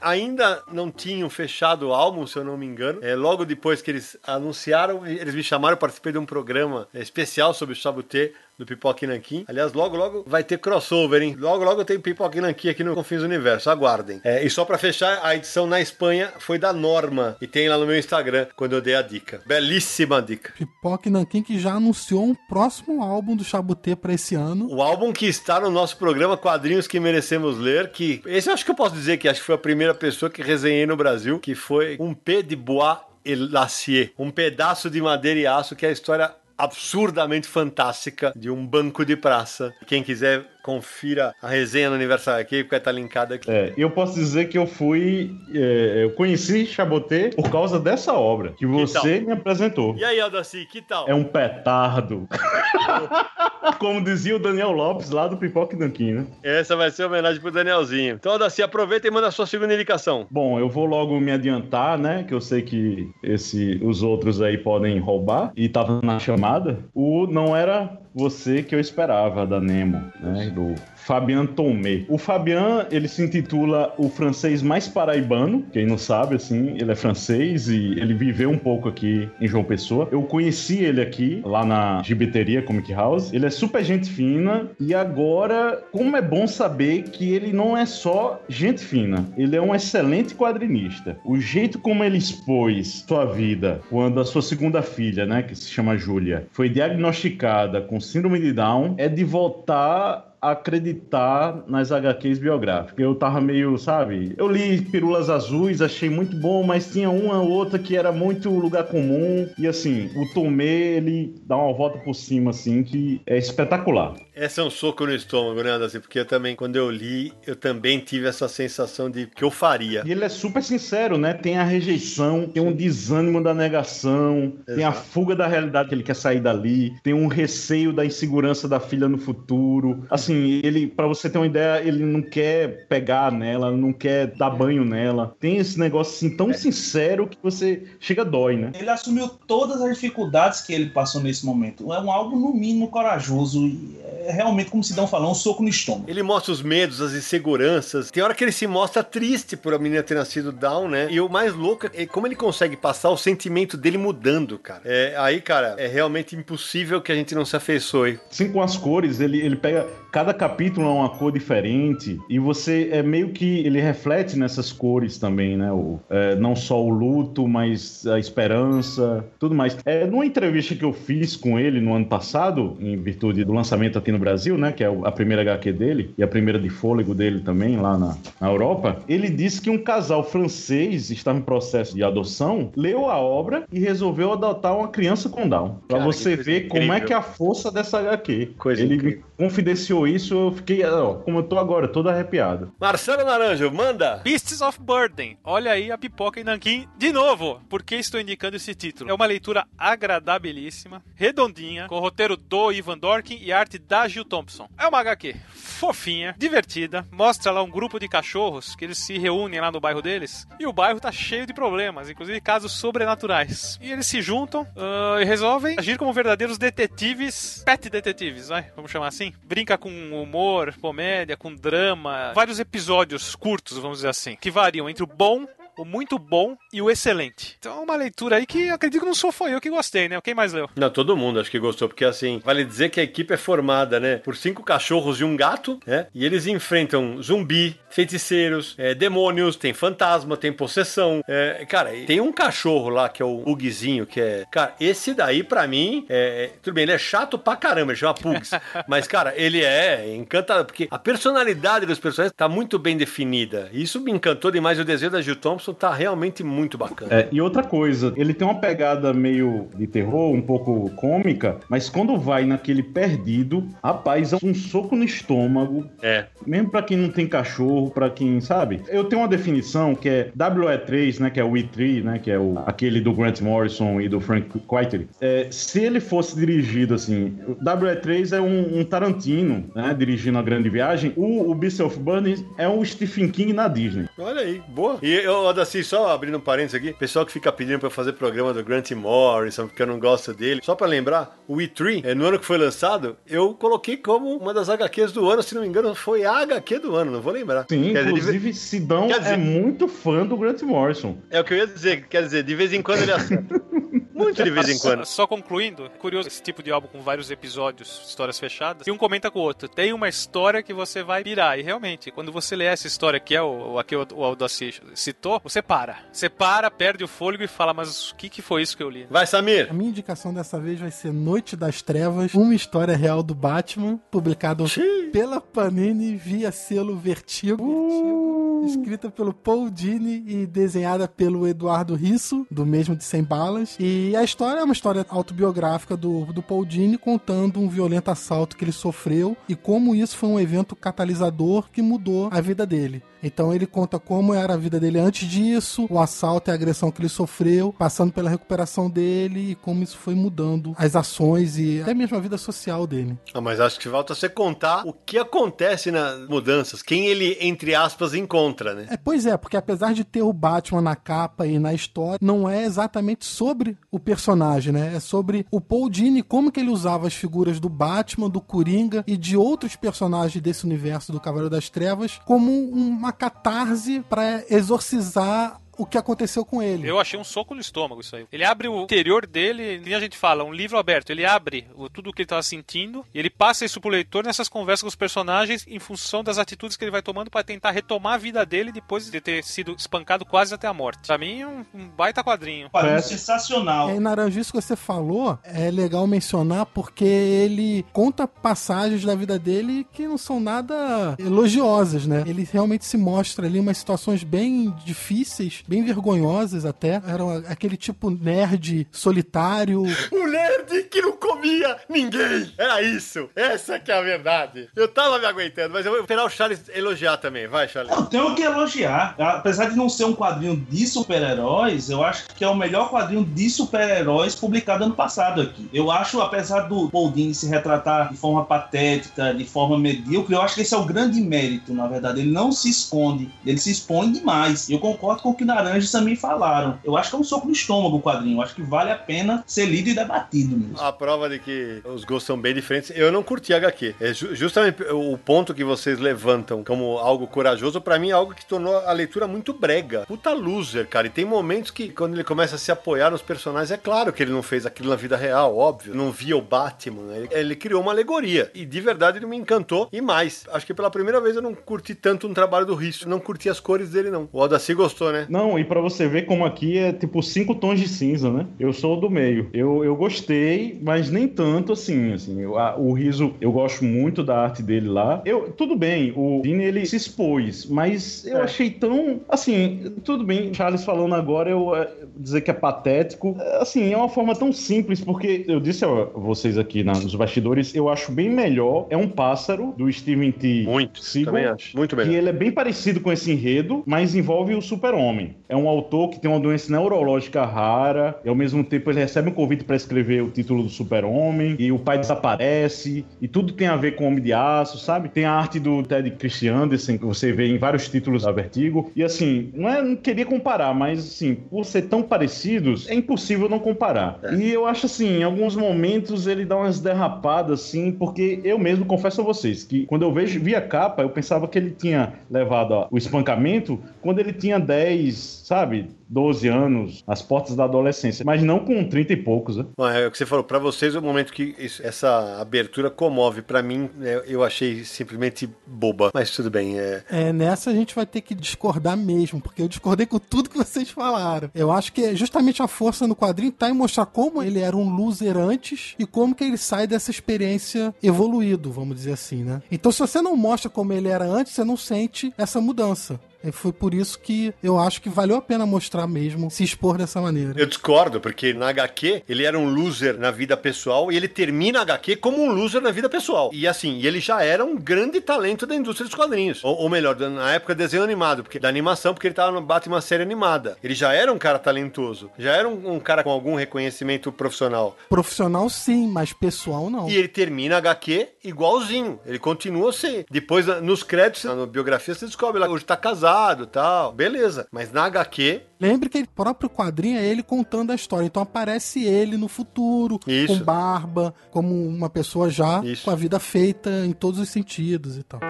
ainda não tinham fechado o álbum, se eu não me engano. É, logo depois que eles anunciaram, eles me chamaram, participei de um programa especial sobre o Sabutê do Pipoca e Nanquim. Aliás, logo, logo vai ter crossover, hein? Logo, logo tem Pipoca e Nanquim aqui no Confins do Universo. Aguardem. É, e só pra fechar, a edição na Espanha foi da Norma. E tem lá no meu Instagram, quando eu dei a dica. Belíssima dica. Pipoca e Nanquim que já anunciou um próximo álbum do Chabutê pra esse ano. O álbum que está no nosso programa Quadrinhos que Merecemos Ler, que esse eu acho que eu posso dizer que acho que foi a primeira pessoa que resenhei no Brasil, que foi um P de Bois et Lacier, um pedaço de madeira e aço que é a história absurdamente fantástica de um banco de praça. Quem quiser confira a resenha no Aniversário aqui, porque tá linkada aqui. É, eu posso dizer que eu fui. é, eu conheci Chaboté por causa dessa obra que você me apresentou. E aí, Aldaci, que tal? É um petardo. Como dizia o Daniel Lopes lá do Pipoca e Nanquim, né? Essa vai ser a homenagem pro Danielzinho. Então, Aldaci, aproveita e manda a sua segunda indicação. Bom, eu vou logo me adiantar, né? Que eu sei que esse, os outros aí podem roubar. E tava na chamada. O não era você que eu esperava da Nemo, né? Do Fabian Tomé. O Fabian, ele se intitula o francês mais paraibano, quem não sabe, assim, ele é francês e ele viveu um pouco aqui em João Pessoa. Eu conheci ele aqui, lá na Gibiteria Comic House. Ele é super gente fina e agora, como é bom saber que ele não é só gente fina, ele é um excelente quadrinista. O jeito como ele expôs sua vida quando a sua segunda filha, né, que se chama Júlia, foi diagnosticada com síndrome de Down, é de voltar acreditar nas HQs biográficas. Eu tava meio, sabe? Eu li Pirulas Azuis, achei muito bom, mas tinha uma ou outra que era muito lugar comum. E assim, o Tomé, ele dá uma volta por cima, assim, que é espetacular. Esse é um soco no estômago, né, Anderson? Porque eu também, quando eu li, eu também tive essa sensação de que eu faria. E ele é super sincero, né? Tem a rejeição, tem um desânimo da negação, tem a fuga da realidade que ele quer sair dali, tem um receio da insegurança da filha no futuro. Assim, ele, para você ter uma ideia, ele não quer pegar nela, não quer dar banho nela. Tem esse negócio assim tão sincero que você chega dói, né? Ele assumiu todas as dificuldades que ele passou nesse momento. É um álbum, no mínimo, corajoso. E é realmente, como se dão falando, um soco no estômago. Ele mostra os medos, as inseguranças. Tem hora que ele se mostra triste por a menina ter nascido down, né? E o mais louco é como ele consegue passar o sentimento dele mudando, cara. É, aí, cara, é realmente impossível que a gente não se afeiçoe. Sim, com as cores, ele, ele pega. Cada capítulo é uma cor diferente. E você é meio que. Ele reflete nessas cores também, né? O, é, não só o luto, mas a esperança, tudo mais. É, numa entrevista que eu fiz com ele no ano passado, em virtude do lançamento aqui no Brasil, né? Que é a primeira HQ dele e a primeira de fôlego dele também, lá na, na Europa. Ele disse que um casal francês estava em processo de adoção, leu a obra e resolveu adotar uma criança com Down. Pra Cara, você ver como é incrível. que é a força dessa HQ. Coisa ele incrível. me confidenciou isso, eu fiquei, ó, como eu tô agora, todo arrepiado. Marcelo Naranjo, manda! Beasts of Burden. Olha aí a pipoca e nanquim de novo. Por que estou indicando esse título? É uma leitura agradabilíssima, redondinha, com o roteiro do Ivan Dorkin e arte da Gil Thompson. É uma HQ fofinha, divertida, mostra lá um grupo de cachorros que eles se reúnem lá no bairro deles e o bairro tá cheio de problemas, inclusive casos sobrenaturais. E eles se juntam ah, e resolvem agir como verdadeiros detetives, pet detetives, vai, vamos chamar assim. Brinca com humor, comédia, com drama, vários episódios curtos, vamos dizer assim, que variam entre o bom o muito bom e o excelente. Então é uma leitura aí que acredito que não sou foi eu que gostei, né? Quem mais leu? Não, todo mundo acho que gostou, porque assim, vale dizer que a equipe é formada, né, por cinco cachorros e um gato, né, e eles enfrentam zumbi, feiticeiros, é, demônios, tem fantasma, tem possessão, é, cara, tem um cachorro lá que é o Pugzinho, que é, cara, esse daí pra mim, é, é- tudo bem, ele é chato pra caramba, ele chama Pugs, mas cara, ele é encantador, porque a personalidade dos personagens tá muito bem definida, isso me encantou demais, e o desenho da Gil Thompson tá realmente muito bacana. É, e outra coisa, ele tem uma pegada meio de terror, um pouco cômica, mas quando vai naquele perdido, rapaz, é um soco no estômago. É. Mesmo pra quem não tem cachorro, pra quem, sabe? Eu tenho uma definição que é WE3, né, que é o E3, né, que é o, aquele do Grant Morrison e do Frank Quitely. É, se ele fosse dirigido assim, o WE3 é um, um Tarantino, né, dirigindo a grande viagem, o, o Beast of Burden é um Stephen King na Disney. Olha aí, boa. E eu, assim, só abrindo um parênteses aqui, pessoal que fica pedindo pra eu fazer programa do Grant Morrison, porque eu não gosto dele. Só pra lembrar, o E3, é, no ano que foi lançado, eu coloquei como uma das HQs do ano, se não me engano, foi a HQ do ano, não vou lembrar. Sim, Quer dizer, inclusive Sidão quer dizer- é muito fã do Grant Morrison. É o que eu ia dizer, quer dizer, de vez em quando ele acerta. Muito de vez em quando. Só concluindo, é curioso esse tipo de álbum com vários episódios, histórias fechadas, e um comenta com o outro. Tem uma história que você vai pirar. E realmente, quando você lê essa história que é o, o aqui o, o Aldaci citou, você para. Você para, perde o fôlego e fala, mas o que, que foi isso que eu li? Vai, Samir. A minha indicação dessa vez vai ser Noite das Trevas, uma história real do Batman, publicado pela Panini via selo Vertigo, Vertigo, escrita pelo Paul Dini e desenhada pelo Eduardo Risso, do mesmo de Sem Balas. E a história é uma história autobiográfica do, do Paul Dini contando um violento assalto que ele sofreu e como isso foi um evento catalisador que mudou a vida dele. Então ele conta como era a vida dele antes disso, o assalto e a agressão que ele sofreu, passando pela recuperação dele e como isso foi mudando as ações e até mesmo a vida social dele. Ah, mas acho que falta você contar o que acontece nas mudanças, quem ele, entre aspas, encontra, né? É, pois é, porque apesar de ter o Batman na capa e na história, não é exatamente sobre o personagem, né? É sobre o Paul Dini, como que ele usava as figuras do Batman, do Coringa e de outros personagens desse universo do Cavaleiro das Trevas como uma catarse para exorcizar o que aconteceu com ele. Eu achei um soco no estômago isso aí. Ele abre o interior dele, nem a gente fala, um livro aberto. Ele abre o, tudo o que ele tava sentindo e ele passa isso pro leitor nessas conversas com os personagens em função das atitudes que ele vai tomando para tentar retomar a vida dele depois de ter sido espancado quase até a morte. Pra mim, é um, um baita quadrinho. Parece- sensacional. E aí, Naranjo, isso que você falou é legal mencionar porque ele conta passagens da vida dele que não são nada elogiosas, né? Ele realmente se mostra ali umas situações bem difíceis, bem vergonhosas até. Era aquele tipo nerd solitário. Um nerd que não comia ninguém. Era isso. Essa que é a verdade. Eu tava me aguentando, mas eu vou esperar o Charles elogiar também. Vai, Charles. Eu tenho que elogiar. Apesar de não ser um quadrinho de super-heróis, eu acho que é o melhor quadrinho de super-heróis publicado ano passado aqui. Eu acho, apesar do Paul Dini se retratar de forma patética, de forma medíocre, eu acho que esse é o grande mérito, na verdade. Ele não se esconde, ele se expõe demais. Eu concordo com o que Naranjas também falaram. Eu acho que é um soco no estômago o quadrinho. Eu acho que vale a pena ser lido e debatido mesmo. A prova de que os gostos são bem diferentes. Eu não curti HQ. É ju- justamente o ponto que vocês levantam como algo corajoso, pra mim é algo que tornou a leitura muito brega. Puta loser, cara. E tem momentos que, quando ele começa a se apoiar nos personagens, é claro que ele não fez aquilo na vida real, óbvio. Não via o Batman. né? Ele, ele criou uma alegoria. E de verdade ele me encantou. E mais, acho que pela primeira vez eu não curti tanto um trabalho do Risso. Não curti as cores dele, não. O Aldaci gostou, né? Não, e pra você ver como aqui é tipo cinco tons de cinza, né? Eu sou do meio. Eu, eu gostei, mas nem tanto assim. assim eu- a- o Riso, eu gosto muito da arte dele lá. Eu, tudo bem, o Vini ele se expôs, mas eu É. achei tão. Assim, tudo bem, Charles falando agora, eu é, dizer que é patético. é, Assim, é uma forma tão simples, porque eu disse a vocês aqui na- nos bastidores, eu acho bem melhor. É um pássaro do Steven T. Muito. Seagal, Também acho. Muito que melhor. ele é bem parecido com esse enredo, mas envolve o super-homem. É um autor que tem uma doença neurológica rara, e ao mesmo tempo ele recebe um convite para escrever o título do super-homem, e o pai desaparece, e tudo tem a ver com o Homem de Aço, sabe? Tem a arte do Ted Christian Anderson, que você vê em vários títulos da Vertigo, e assim, não, é, não queria comparar, mas assim, por ser tão parecidos, é impossível não comparar. E eu acho assim, em alguns momentos ele dá umas derrapadas, assim, porque eu mesmo confesso a vocês que quando eu vejo, vi a capa, eu pensava que ele tinha levado ó, o espancamento quando ele tinha 10, sabe? 12 anos, às portas da adolescência, mas não com 30 e poucos, né? Bom, é o que você falou, pra vocês o momento que isso- essa abertura comove, pra mim é, eu achei simplesmente boba, mas tudo bem, é, É, nessa a gente vai ter que discordar mesmo, porque eu discordei com tudo que vocês falaram. Eu acho que justamente a força no quadrinho tá em mostrar como ele era um loser antes e como que ele sai dessa experiência evoluído, vamos dizer assim, né? Então se você não mostra como ele era antes, você não sente essa mudança. E foi por isso que eu acho que valeu a pena mostrar mesmo, se expor dessa maneira. Eu discordo, porque na HQ ele era um loser na vida pessoal e ele termina a HQ como um loser na vida pessoal. E assim, ele já era um grande talento da indústria dos quadrinhos. Ou, ou melhor, na época desenho animado, porque da animação, porque ele tava no Batman série animada. Ele já era um cara talentoso, já era um, um cara com algum reconhecimento profissional. Profissional sim, mas pessoal não. E ele termina a HQ igualzinho. Ele continua assim. Depois, na- nos créditos, na biografia, você descobre lá, hoje tá casado e tal. Beleza. Mas na HQ, Lembre que o próprio quadrinho é ele contando a história. Então aparece ele no futuro, Isso. com barba, como uma pessoa já Isso. com a vida feita em todos os sentidos e tal.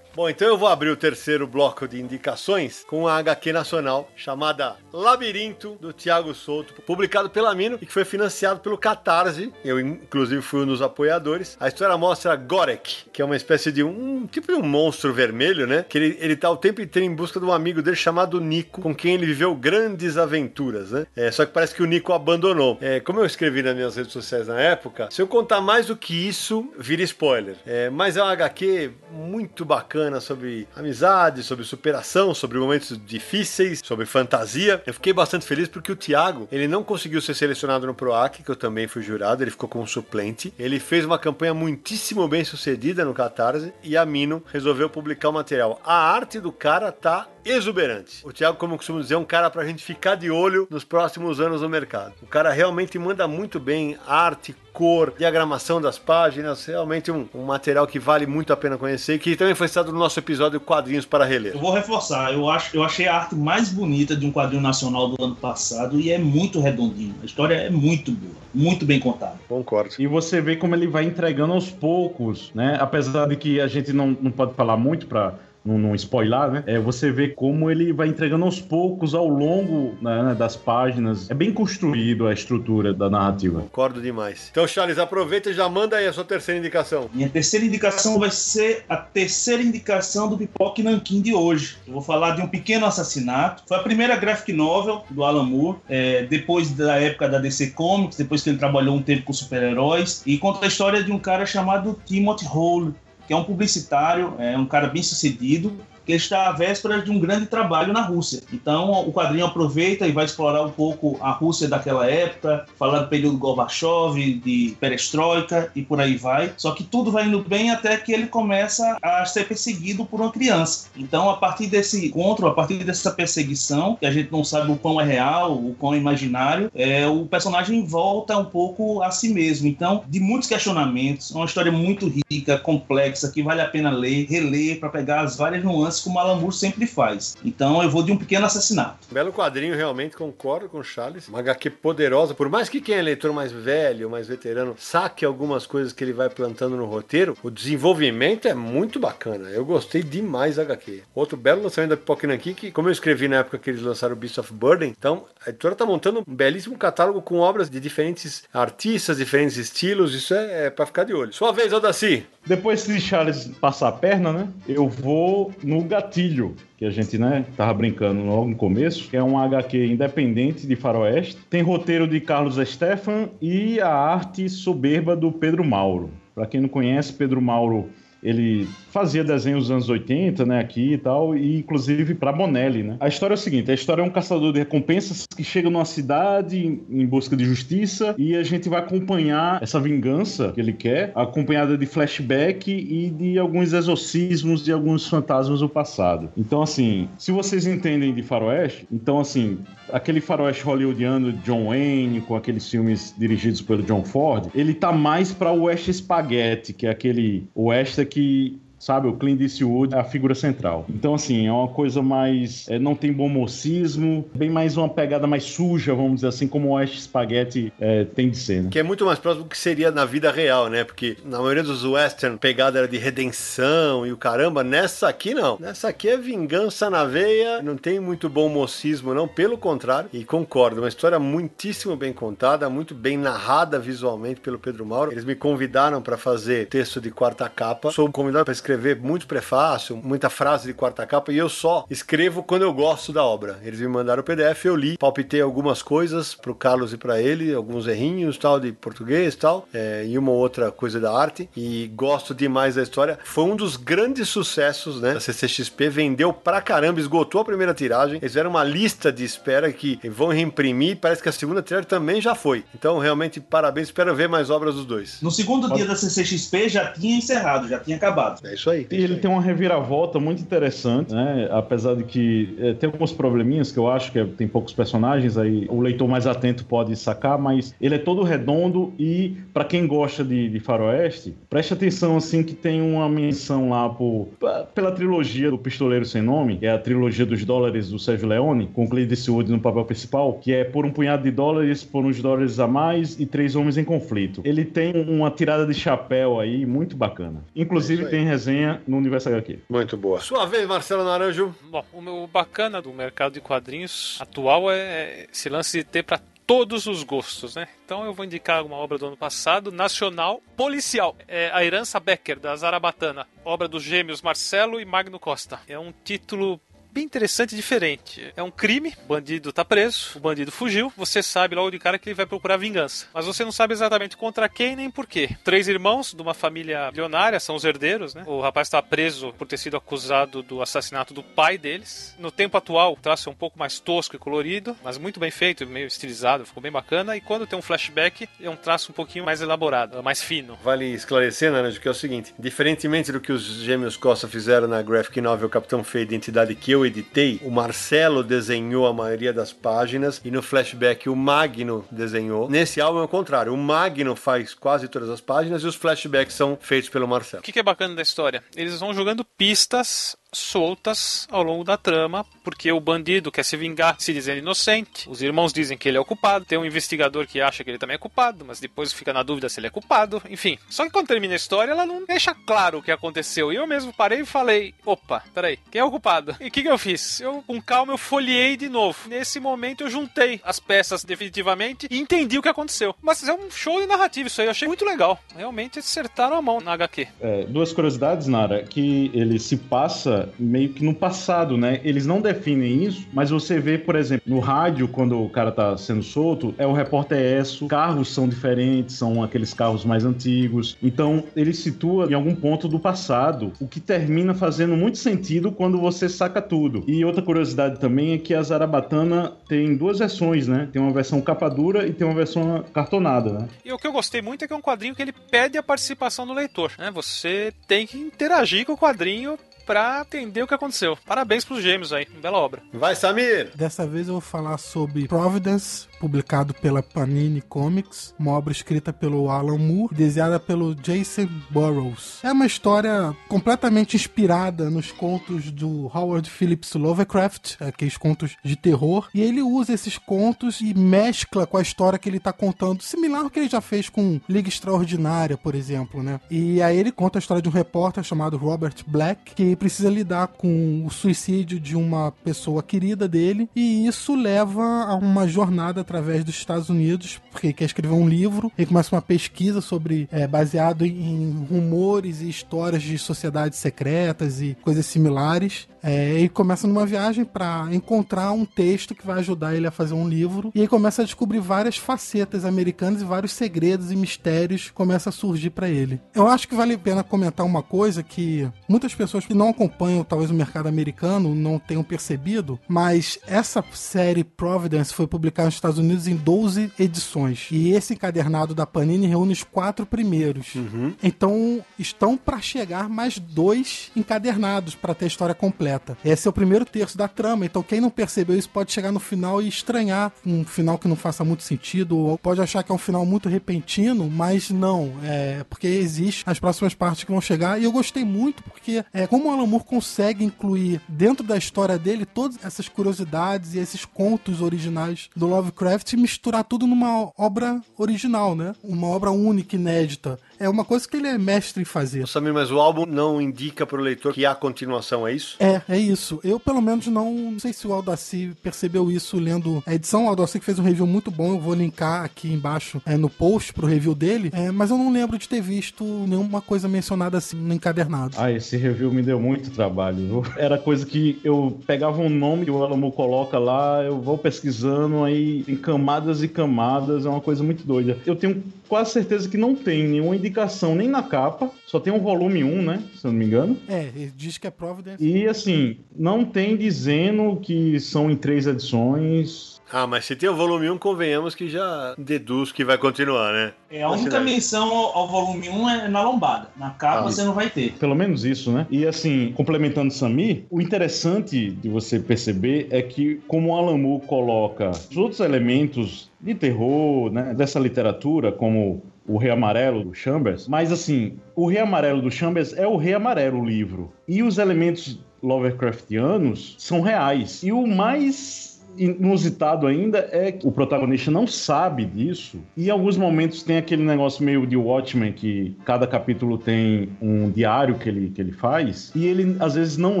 Bom, então eu vou abrir o terceiro bloco de indicações com a HQ nacional chamada Labirinto, do Thiago Souto, publicado pela Mino e que foi financiado pelo Catarse. Eu, inclusive, fui um dos apoiadores. A história mostra Gorek, que é uma espécie de um tipo de um monstro vermelho, né? Que ele, ele tá o tempo inteiro em busca de um amigo dele chamado Nico, com quem ele viveu grandes aventuras, né? É, só que parece que o Nico abandonou. É, como eu escrevi nas minhas redes sociais na época, se eu contar mais do que isso, vira spoiler. É, mas é uma HQ muito bacana sobre amizade, sobre superação, sobre momentos difíceis, sobre fantasia. Eu fiquei bastante feliz porque o Thiago, ele não conseguiu ser selecionado no PROAC, que eu também fui jurado, ele ficou como suplente. Ele fez uma campanha muitíssimo bem sucedida no Catarse e a Mino resolveu publicar o material. A arte do cara tá exuberante. O Thiago, como eu costumo dizer, é um cara pra gente ficar de olho nos próximos anos no mercado. O cara realmente manda muito bem arte, cor, diagramação das páginas, realmente um, um material que vale muito a pena conhecer e que também foi citado no nosso episódio Quadrinhos para Reler. Eu vou reforçar, eu, acho, eu achei a arte mais bonita de um quadrinho nacional do ano passado e é muito redondinho. A história é muito boa, muito bem contada. Concordo. E você vê como ele vai entregando aos poucos, né? Apesar de que a gente não, não pode falar muito para não, não spoiler, né? É, você vê como ele vai entregando aos poucos ao longo né, das páginas. É bem construído a estrutura da narrativa. Concordo demais. Então, Charles, aproveita e já manda aí a sua terceira indicação. Minha terceira indicação vai ser a terceira indicação do Pipoque Nankin de hoje. Eu vou falar de um pequeno assassinato. Foi a primeira graphic novel do Alan Moore, é, depois da época da DC Comics, depois que ele trabalhou um tempo com super-heróis, e conta a história de um cara chamado Timothy Hole, que é um publicitário, é um cara bem sucedido, que está à véspera de um grande trabalho na Rússia. Então, o quadrinho aproveita e vai explorar um pouco a Rússia daquela época, falar do período Gorbachev, de perestroika e por aí vai. Só que tudo vai indo bem até que ele começa a ser perseguido por uma criança. Então, a partir desse encontro, a partir dessa perseguição, que a gente não sabe o quão é real, o quão é imaginário, é, o personagem volta um pouco a si mesmo. Então, de muitos questionamentos, é uma história muito rica, complexa, que vale a pena ler, reler, para pegar as várias nuances como o Alan Moore sempre faz. Então eu vou de um pequeno assassinato. Belo quadrinho, realmente, concordo com o Charles. Uma HQ poderosa, por mais que quem é leitor mais velho, mais veterano, saque algumas coisas que ele vai plantando no roteiro, o desenvolvimento é muito bacana. Eu gostei demais da HQ. Outro belo lançamento da Pipoca Nankin, que, como eu escrevi na época que eles lançaram o Beast of Burden, então a editora tá montando um belíssimo catálogo com obras de diferentes artistas, diferentes estilos. Isso é, é para ficar de olho. Sua vez, Odaci. Depois de Charles passar a perna, né? Eu vou no gatilho, que a gente, né, tava brincando logo no começo, que é um HQ independente de faroeste. Tem roteiro de Carlos Stefan e a arte soberba do Pedro Mauro. Para quem não conhece, Pedro Mauro ele fazia desenhos dos anos 80, né, aqui e tal, e inclusive para Bonelli, né. A história é o seguinte, a história é um caçador de recompensas que chega numa cidade em busca de justiça e a gente vai acompanhar essa vingança que ele quer, acompanhada de flashback e de alguns exorcismos de alguns fantasmas do passado. Então, assim, se vocês entendem de faroeste, então, assim, aquele faroeste hollywoodiano de John Wayne, com aqueles filmes dirigidos pelo John Ford, ele tá mais para o West Spaghetti, que é aquele oeste que sabe? O Clint Eastwood é a figura central. Então, assim, é uma coisa mais... É, não tem bom mocismo, bem mais uma pegada mais suja, vamos dizer assim, como o West Spaghetti é, tem de ser, né? Que é muito mais próximo do que seria na vida real, né? Porque na maioria dos western, pegada era de redenção e o caramba. Nessa aqui, não. Nessa aqui é vingança na veia, não tem muito bom mocismo, não. Pelo contrário, e concordo, uma história muitíssimo bem contada, muito bem narrada visualmente pelo Pedro Mauro. Eles me convidaram para fazer texto de quarta capa. Sou convidado para escrever muito prefácio, muita frase de quarta capa, e eu só escrevo quando eu gosto da obra. Eles me mandaram o PDF, eu li, palpitei algumas coisas pro Carlos e para ele, alguns errinhos tal de português tal, é, e uma outra coisa da arte, e gosto demais da história. Foi um dos grandes sucessos, né, da CCXP, vendeu pra caramba, esgotou a primeira tiragem, eles fizeram uma lista de espera que vão reimprimir, parece que a segunda tiragem também já foi. Então, realmente, parabéns, espero ver mais obras dos dois. No segundo dia da CCXP já tinha encerrado, já tinha acabado. É isso aí. E ele tem uma reviravolta muito interessante, né? Apesar de que é, tem alguns probleminhas que eu acho que é, tem poucos personagens, aí o leitor mais atento pode sacar, mas ele é todo redondo e, para quem gosta de, de, faroeste, preste atenção, assim, que tem uma menção lá por, pela trilogia do Pistoleiro Sem Nome, que é a trilogia dos dólares do Sérgio Leone, com Clint Eastwood no papel principal, que é por um punhado de dólares, por uns dólares a mais e três homens em conflito. Ele tem uma tirada de chapéu aí muito bacana. Inclusive é tem resenha no Universo HQ. Muito boa. Sua vez, Marcelo Naranjo. Bom, o meu bacana do mercado de quadrinhos atual é esse lance de ter para todos os gostos, né? Então eu vou indicar uma obra do ano passado, nacional, policial. É A Herança Becker, da Zarabatana. Obra dos gêmeos Marcelo e Magno Costa. É um título bem interessante e diferente. É um crime, o bandido tá preso, o bandido fugiu, você sabe logo de cara que ele vai procurar vingança. Mas você não sabe exatamente contra quem nem por quê. Três irmãos de uma família milionária, são os herdeiros, né? O rapaz está preso por ter sido acusado do assassinato do pai deles. No tempo atual, o traço é um pouco mais tosco e colorido, mas muito bem feito, meio estilizado, ficou bem bacana. E quando tem um flashback, é um traço um pouquinho mais elaborado, mais fino. Vale esclarecer, Naranjo, que é o seguinte: diferentemente do que os gêmeos Costa fizeram na graphic novel Capitão Feio Identidade que eu editei, o Marcelo desenhou a maioria das páginas e no flashback o Magno desenhou. Nesse álbum é o contrário, o Magno faz quase todas as páginas e os flashbacks são feitos pelo Marcelo. O que, que é bacana da história? Eles vão jogando pistas soltas ao longo da trama, porque o bandido quer se vingar se dizendo inocente, os irmãos dizem que ele é culpado, tem um investigador que acha que ele também é culpado, mas depois fica na dúvida se ele é culpado, enfim. Só que quando termina a história, ela não deixa claro o que aconteceu. E eu mesmo parei e falei: opa, peraí, quem é o culpado? E o que, que eu fiz? Eu, com calma, eu folhei de novo. Nesse momento, eu juntei as peças definitivamente e entendi o que aconteceu. Mas é um show de narrativa isso aí, eu achei muito legal. Realmente acertaram a mão na HQ. É, duas curiosidades, Nara, que ele se passa meio que no passado, né? Eles não definem isso, mas você vê, por exemplo, no rádio, quando o cara tá sendo solto, é o repórter ESSO, carros são diferentes, são aqueles carros mais antigos. Então, ele situa em algum ponto do passado, o que termina fazendo muito sentido quando você saca tudo. E outra curiosidade também é que a Zarabatana tem duas versões, né? Tem uma versão capa dura e tem uma versão cartonada, né? E o que eu gostei muito é que é um quadrinho que ele pede a participação do leitor, né? Você tem que interagir com o quadrinho pra entender o que aconteceu. Parabéns pros gêmeos aí, bela obra. Vai, Samir! Dessa vez eu vou falar sobre Providence, publicado pela Panini Comics, uma obra escrita pelo Alan Moore e desenhada pelo Jason Burroughs. É uma história completamente inspirada nos contos do Howard Phillips Lovecraft, aqueles contos de terror, e ele usa esses contos e mescla com a história que ele tá contando, similar ao que ele já fez com Liga Extraordinária, por exemplo, né? E aí ele conta a história de um repórter chamado Robert Black, que precisa lidar com o suicídio de uma pessoa querida dele, e isso leva a uma jornada através dos Estados Unidos, porque quer escrever um livro, ele começa uma pesquisa sobre, é, baseado em rumores e histórias de sociedades secretas e coisas similares. É, começa numa viagem para encontrar um texto que vai ajudar ele a fazer um livro. E aí começa a descobrir várias facetas americanas e vários segredos e mistérios começam a surgir para ele. Eu acho que vale a pena comentar uma coisa que muitas pessoas que não acompanham talvez o mercado americano não tenham percebido, mas essa série Providence foi publicada nos Estados Unidos em 12 edições. E esse encadernado da Panini reúne os quatro primeiros. Então estão para chegar mais dois encadernados para ter a história completa. Esse é o primeiro terço da trama, então quem não percebeu isso pode chegar no final e estranhar um final que não faça muito sentido, ou pode achar que é um final muito repentino, mas não, é porque existe as próximas partes que vão chegar, e eu gostei muito porque é como o Alan Moore consegue incluir dentro da história dele todas essas curiosidades e esses contos originais do Lovecraft e misturar tudo numa obra original, né? Uma obra única, inédita. É uma coisa que ele é mestre em fazer. Samir, mas o álbum não indica pro leitor que há continuação, é isso? É, é isso. Eu, pelo menos, não, não sei se o Aldaci percebeu isso lendo a edição. O Aldaci que fez um review muito bom, eu vou linkar aqui embaixo é, no post pro review dele. É, mas eu não lembro de ter visto nenhuma coisa mencionada assim no encadernado. Ah, esse review me deu muito trabalho. viu? Era coisa que eu pegava um nome que o Alamo coloca lá, eu vou pesquisando, aí tem camadas e camadas, é uma coisa muito doida. Eu tenho quase certeza que não tem nenhuma indicação nem na capa, só tem um volume 1, né? Se eu não me engano. É, ele diz que é Providence. E assim, não tem dizendo que são em três edições. Ah, mas se tem o volume 1, convenhamos que já deduz que vai continuar, né? É, a única menção ao, ao volume 1 é na lombada. Na capa Ah, você não vai ter. Pelo menos isso, né? E assim, complementando Samir, o interessante de você perceber é que, como o Moore coloca os outros elementos de terror, né, dessa literatura, como o Rei Amarelo do Chambers, mas assim, o Rei Amarelo do Chambers é o Rei Amarelo, o livro. E os elementos Lovecraftianos são reais. E o mais inusitado ainda é que o protagonista não sabe disso e em alguns momentos tem aquele negócio meio de Watchmen que cada capítulo tem um diário que ele, que ele faz e ele às vezes não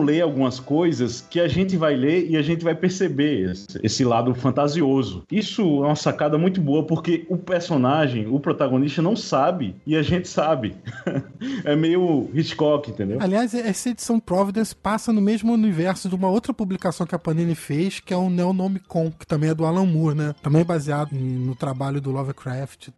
lê algumas coisas que a gente vai ler e a gente vai perceber esse, lado fantasioso. Isso é uma sacada muito boa porque o personagem, o protagonista não sabe e a gente sabe. é meio Hitchcock, entendeu? Aliás, essa edição Providence passa no mesmo universo de uma outra publicação que a Panini fez, que é o Neonomicon, que também é do Alan Moore, né? Também baseado em- no trabalho do Lovecraft.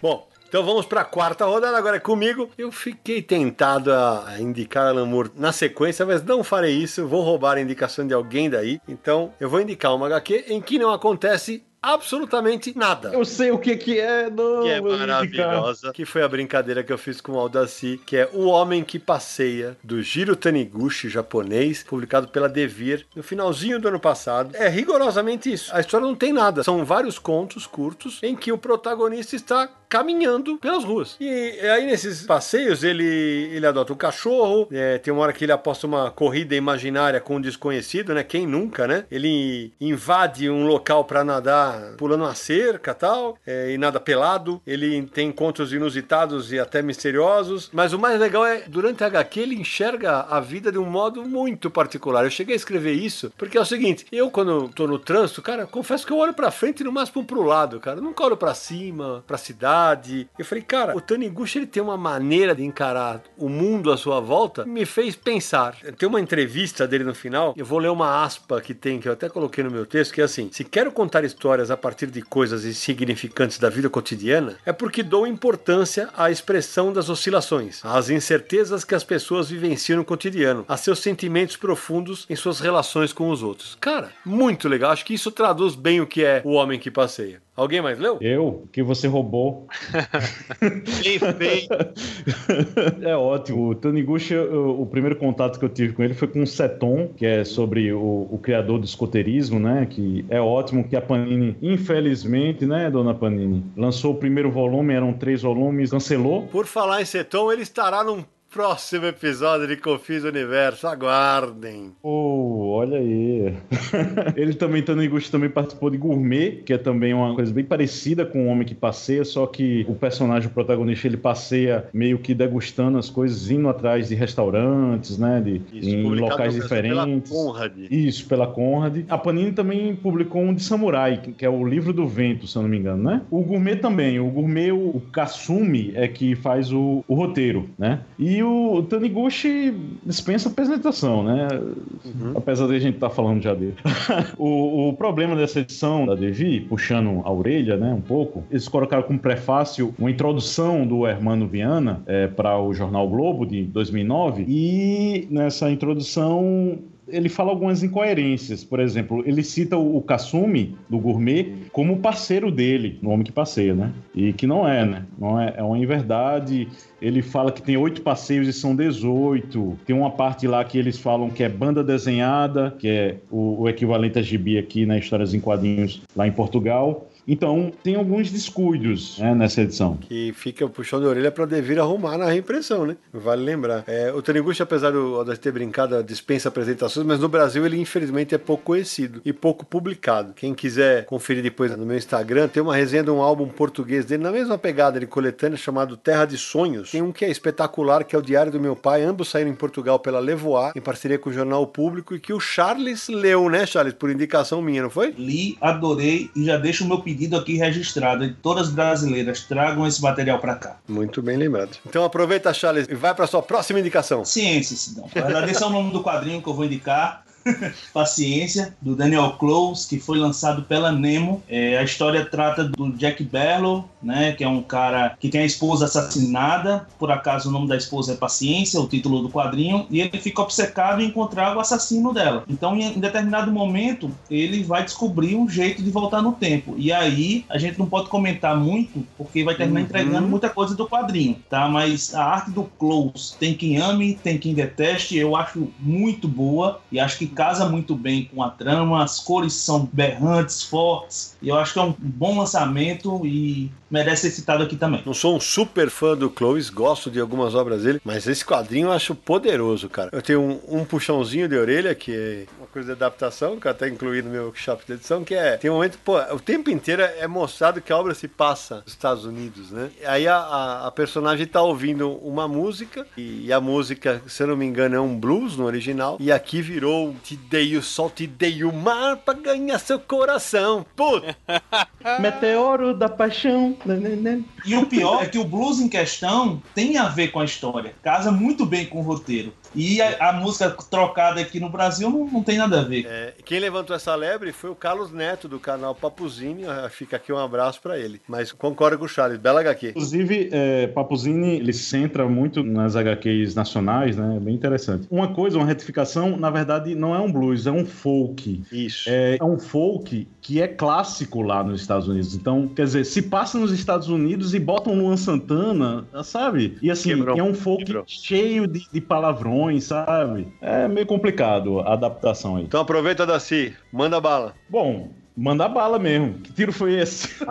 Bom, então vamos para a quarta rodada, agora é comigo. Eu fiquei tentado a indicar Alan Moore na sequência, mas não farei isso, vou roubar a indicação de alguém daí. Então eu vou indicar uma HQ em que não acontece absolutamente nada. Eu sei o que que é, não. que é maravilhosa, que foi a brincadeira que eu fiz com o Aldaci, que é O Homem que Passeia, do Jiro Taniguchi, japonês, publicado pela Devir no finalzinho do ano passado. É rigorosamente isso. A história não tem nada, são vários contos curtos em que o protagonista está caminhando pelas ruas. E aí nesses passeios ele, ele adota um cachorro, é, tem uma hora que ele aposta uma corrida imaginária com um desconhecido, né? Quem nunca, né? Ele invade um local pra nadar pulando uma cerca tal, é, e nada pelado. Ele tem encontros inusitados e até misteriosos. Mas o mais legal é, durante a HQ, ele enxerga a vida de um modo muito particular. Eu cheguei a escrever isso porque é o seguinte: eu, quando tô no trânsito, cara, confesso que eu olho pra frente e no máximo pro lado, cara. Eu nunca olho pra cima, pra cidade. Eu falei, cara, o Taniguchi ele tem uma maneira de encarar o mundo à sua volta me fez pensar. Tem uma entrevista dele no final, eu vou ler uma aspa que tem, que eu até coloquei no meu texto, que é assim: se quero contar histórias a partir de coisas insignificantes da vida cotidiana, é porque dou importância à expressão das oscilações, às incertezas que as pessoas vivenciam no cotidiano, a seus sentimentos profundos em suas relações com os outros. Cara, muito legal. Acho que isso traduz bem o que é o homem que passeia. Alguém mais leu? Eu, que você roubou. Bem feito. É ótimo. O Taniguchi, o, o primeiro contato que eu tive com ele foi com o Seton, que é sobre o, o criador do escoteirismo, né? Que é ótimo que a Panini, infelizmente, né, dona Panini, lançou o primeiro volume, eram três volumes, cancelou. Por falar em Seton, ele estará num próximo episódio de Confis do Universo. Aguardem. Oh, olha aí. ele também, Taniguchi, também participou de Gourmet, que é também uma coisa bem parecida com o Homem que Passeia, só que o personagem, o protagonista, ele passeia meio que degustando as coisas, indo atrás de restaurantes, né? De, em publicado locais diferentes. Pela Conrad. Isso, pela Conrad. A Panini também publicou um de Samurai, que- é o Livro do Vento, se eu não me engano, né? O Gourmet também. O Gourmet, o, o Kasumi é que faz o, o roteiro, né? E o Taniguchi dispensa apresentação, né? Apesar de a gente estar falando já dele. o, o problema dessa edição da Devi, puxando a orelha, né, um pouco, eles colocaram como prefácio uma introdução do Hermano Viana para o jornal Globo de 2009 e nessa introdução ele fala algumas incoerências. Por exemplo, ele cita o, o Kasumi, do Gourmet, como parceiro dele, no Homem que Passeia, né? E que não é, né? Não é, é uma inverdade. Ele fala que tem oito passeios e são 18. Tem uma parte lá que eles falam que é banda desenhada, que é o, o equivalente a gibi aqui na Histórias em Quadrinhos, lá em Portugal. Então, tem alguns descuidos né, nessa edição. Que fica puxando a orelha pra devir arrumar na reimpressão, né? Vale lembrar. É, o Taniguchi, apesar do- de ter brincado, dispensa apresentações, mas no Brasil ele infelizmente é pouco conhecido e pouco publicado. Quem quiser conferir depois no meu Instagram, tem uma resenha de um álbum português dele, na mesma pegada de coletânea, chamado Terra de Sonhos. Tem um que é espetacular, que é o Diário do Meu Pai. Ambos saíram em Portugal pela Levoar, em parceria com o Jornal Público, e que o Charles leu, né, Charles? Por indicação minha, não foi? Li, adorei e já deixo o meu pedido aqui registrado. Editoras brasileiras, tragam esse material pra cá. Muito bem lembrado. Então aproveita, Charles, e vai pra sua próxima indicação. Ciência, Sidão. É o nome do quadrinho que eu vou indicar. Paciência, do Daniel Close, que foi lançado pela Nemo. É, a história trata do Jack Barlow, né, que é um cara que tem a esposa assassinada. Por acaso o nome da esposa é Paciência, o título do quadrinho, e ele fica obcecado em encontrar o assassino dela. Então, em, determinado momento, ele vai descobrir um jeito de voltar no tempo. E aí, a gente não pode comentar muito, porque vai terminar Uhum. entregando muita coisa do quadrinho, tá? Mas a arte do Close tem quem ame, tem quem deteste, eu acho muito boa e acho que casa muito bem com a trama. As cores são berrantes, fortes, e eu acho que é um bom lançamento e merece ser citado aqui também. Não sou um super fã do Clovis, gosto de algumas obras dele, mas esse quadrinho eu acho poderoso, cara. Eu tenho um, um puxãozinho de orelha, que é uma coisa de adaptação, que eu até incluí no meu workshop de edição, que é. Tem um momento, pô, o tempo inteiro é mostrado que a obra se passa nos Estados Unidos, né? Aí a, a, a personagem tá ouvindo uma música, e, e a música, se eu não me engano, é um blues no original, e aqui virou Te dei o sol, te dei o mar pra ganhar seu coração. Puta! Meteoro da Paixão. E o pior é que o blues em questão tem a ver com a história, casa muito bem com o roteiro. E a, a música trocada aqui no Brasil não, não tem nada a ver. É, quem levantou essa lebre foi o Carlos Neto, do canal Papuzinho. Ah, Fica aqui um abraço pra ele. Mas concordo com o Charles, bela HQ. Inclusive, é, Papuzini, ele se centra muito nas HQs nacionais, né? É bem interessante. Uma coisa, uma retificação, na verdade, não é um blues, é um folk. Isso. É, é um folk que é clássico lá nos Estados Unidos. Então, quer dizer, se passa nos Estados Unidos e botam Luan Santana, sabe? E assim, Quebrou. é um folk Quebrou. cheio de, de palavrões, sabe? É meio complicado a adaptação aí. Então aproveita, Daci. Manda bala. Bom, manda bala mesmo. Que tiro foi esse?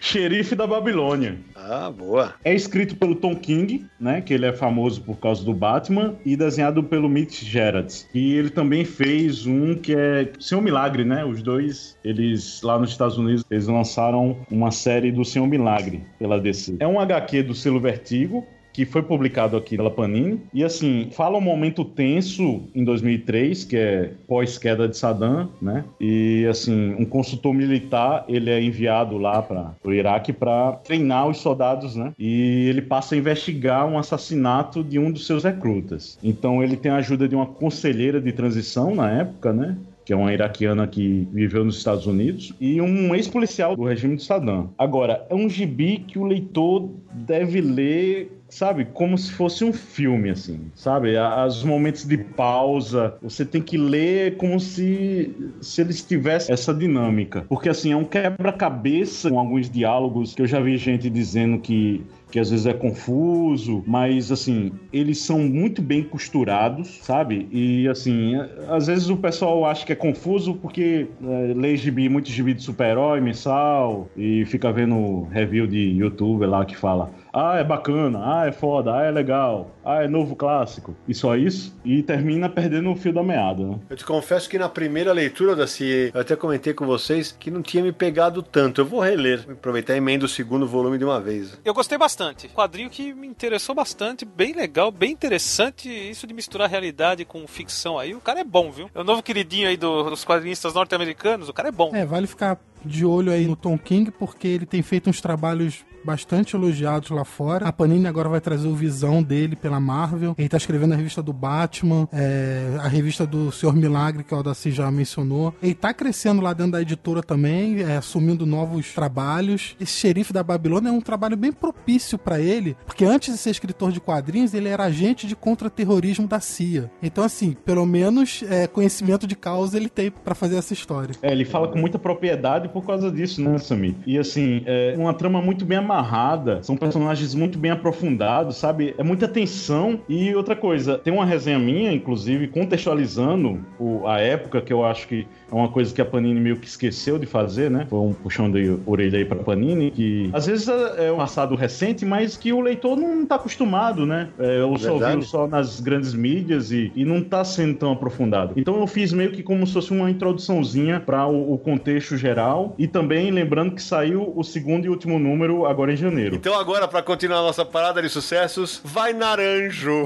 Xerife da Babilônia. Ah, boa. É escrito pelo Tom King, né? Que ele é famoso por causa do Batman, e desenhado pelo Mitch Gerards. E ele também fez um que é Senhor Milagre, né? Os dois, eles lá nos Estados Unidos, eles lançaram uma série do Senhor Milagre pela DC. É um HQ do selo Vertigo, que foi publicado aqui pela Panini. E assim, fala um momento tenso em 2003, que é pós-queda de Saddam, né? E assim, um consultor militar, ele é enviado lá para o Iraque para treinar os soldados, né? E ele passa a investigar um assassinato de um dos seus recrutas. Então ele tem a ajuda de uma conselheira de transição na época, né? Que é uma iraquiana que viveu nos Estados Unidos, e um ex-policial do regime de Saddam. Agora, é um gibi que o leitor deve ler sabe, como se fosse um filme, assim, sabe? Os momentos de pausa, você tem que ler como se, se eles tivessem essa dinâmica. Porque, assim, é um quebra-cabeça com alguns diálogos que eu já vi gente dizendo que que às vezes é confuso, mas assim, eles são muito bem costurados, sabe? E assim, às vezes o pessoal acha que é confuso porque é, lê gibi, muito gibi de super-herói mensal e fica vendo review de youtuber lá que fala ah, é bacana, ah, é foda, ah, é legal, ah, é novo clássico, e só isso, e termina perdendo o fio da meada, né? Eu te confesso que na primeira leitura da CIE, eu até comentei com vocês que não tinha me pegado tanto. Eu vou reler, aproveitar e emenda o segundo volume de uma vez. Eu gostei bastante. Quadrinho que me interessou bastante, bem legal, bem interessante. Isso de misturar realidade com ficção aí, o cara é bom, viu? É o novo queridinho aí do, dos quadrinistas norte-americanos, o cara é bom. É, vale ficar de olho aí no Tom King, porque ele tem feito uns trabalhos bastante elogiados lá fora. A Panini agora vai trazer o Visão dele pela Marvel. Ele tá escrevendo a revista do Batman, é, a revista do Senhor Milagre, que o Aldaci já mencionou. Ele tá crescendo lá dentro da editora também, é, assumindo novos trabalhos. Esse Xerife da Babilônia é um trabalho bem propício para ele, porque antes de ser escritor de quadrinhos, ele era agente de contra-terrorismo da CIA. Então, assim, pelo menos é, conhecimento de causa ele tem para fazer essa história. É, ele fala com muita propriedade por causa disso, né, Samir? E assim, é uma trama muito bem amarrada, são personagens muito bem aprofundados, sabe? É muita tensão. E outra coisa, tem uma resenha minha, inclusive, contextualizando o, a época que eu acho que é uma coisa que a Panini meio que esqueceu de fazer, né? Foi um puxão de orelha aí pra Panini, que às vezes é, é um passado recente, mas que o leitor não tá acostumado, né? É, ou só viu só nas grandes mídias e, e não tá sendo tão aprofundado. Então eu fiz meio que como se fosse uma introduçãozinha para o, o contexto geral e também lembrando que saiu o segundo e último número agora em janeiro. Então agora, para continuar a nossa parada de sucessos, vai Naranjo!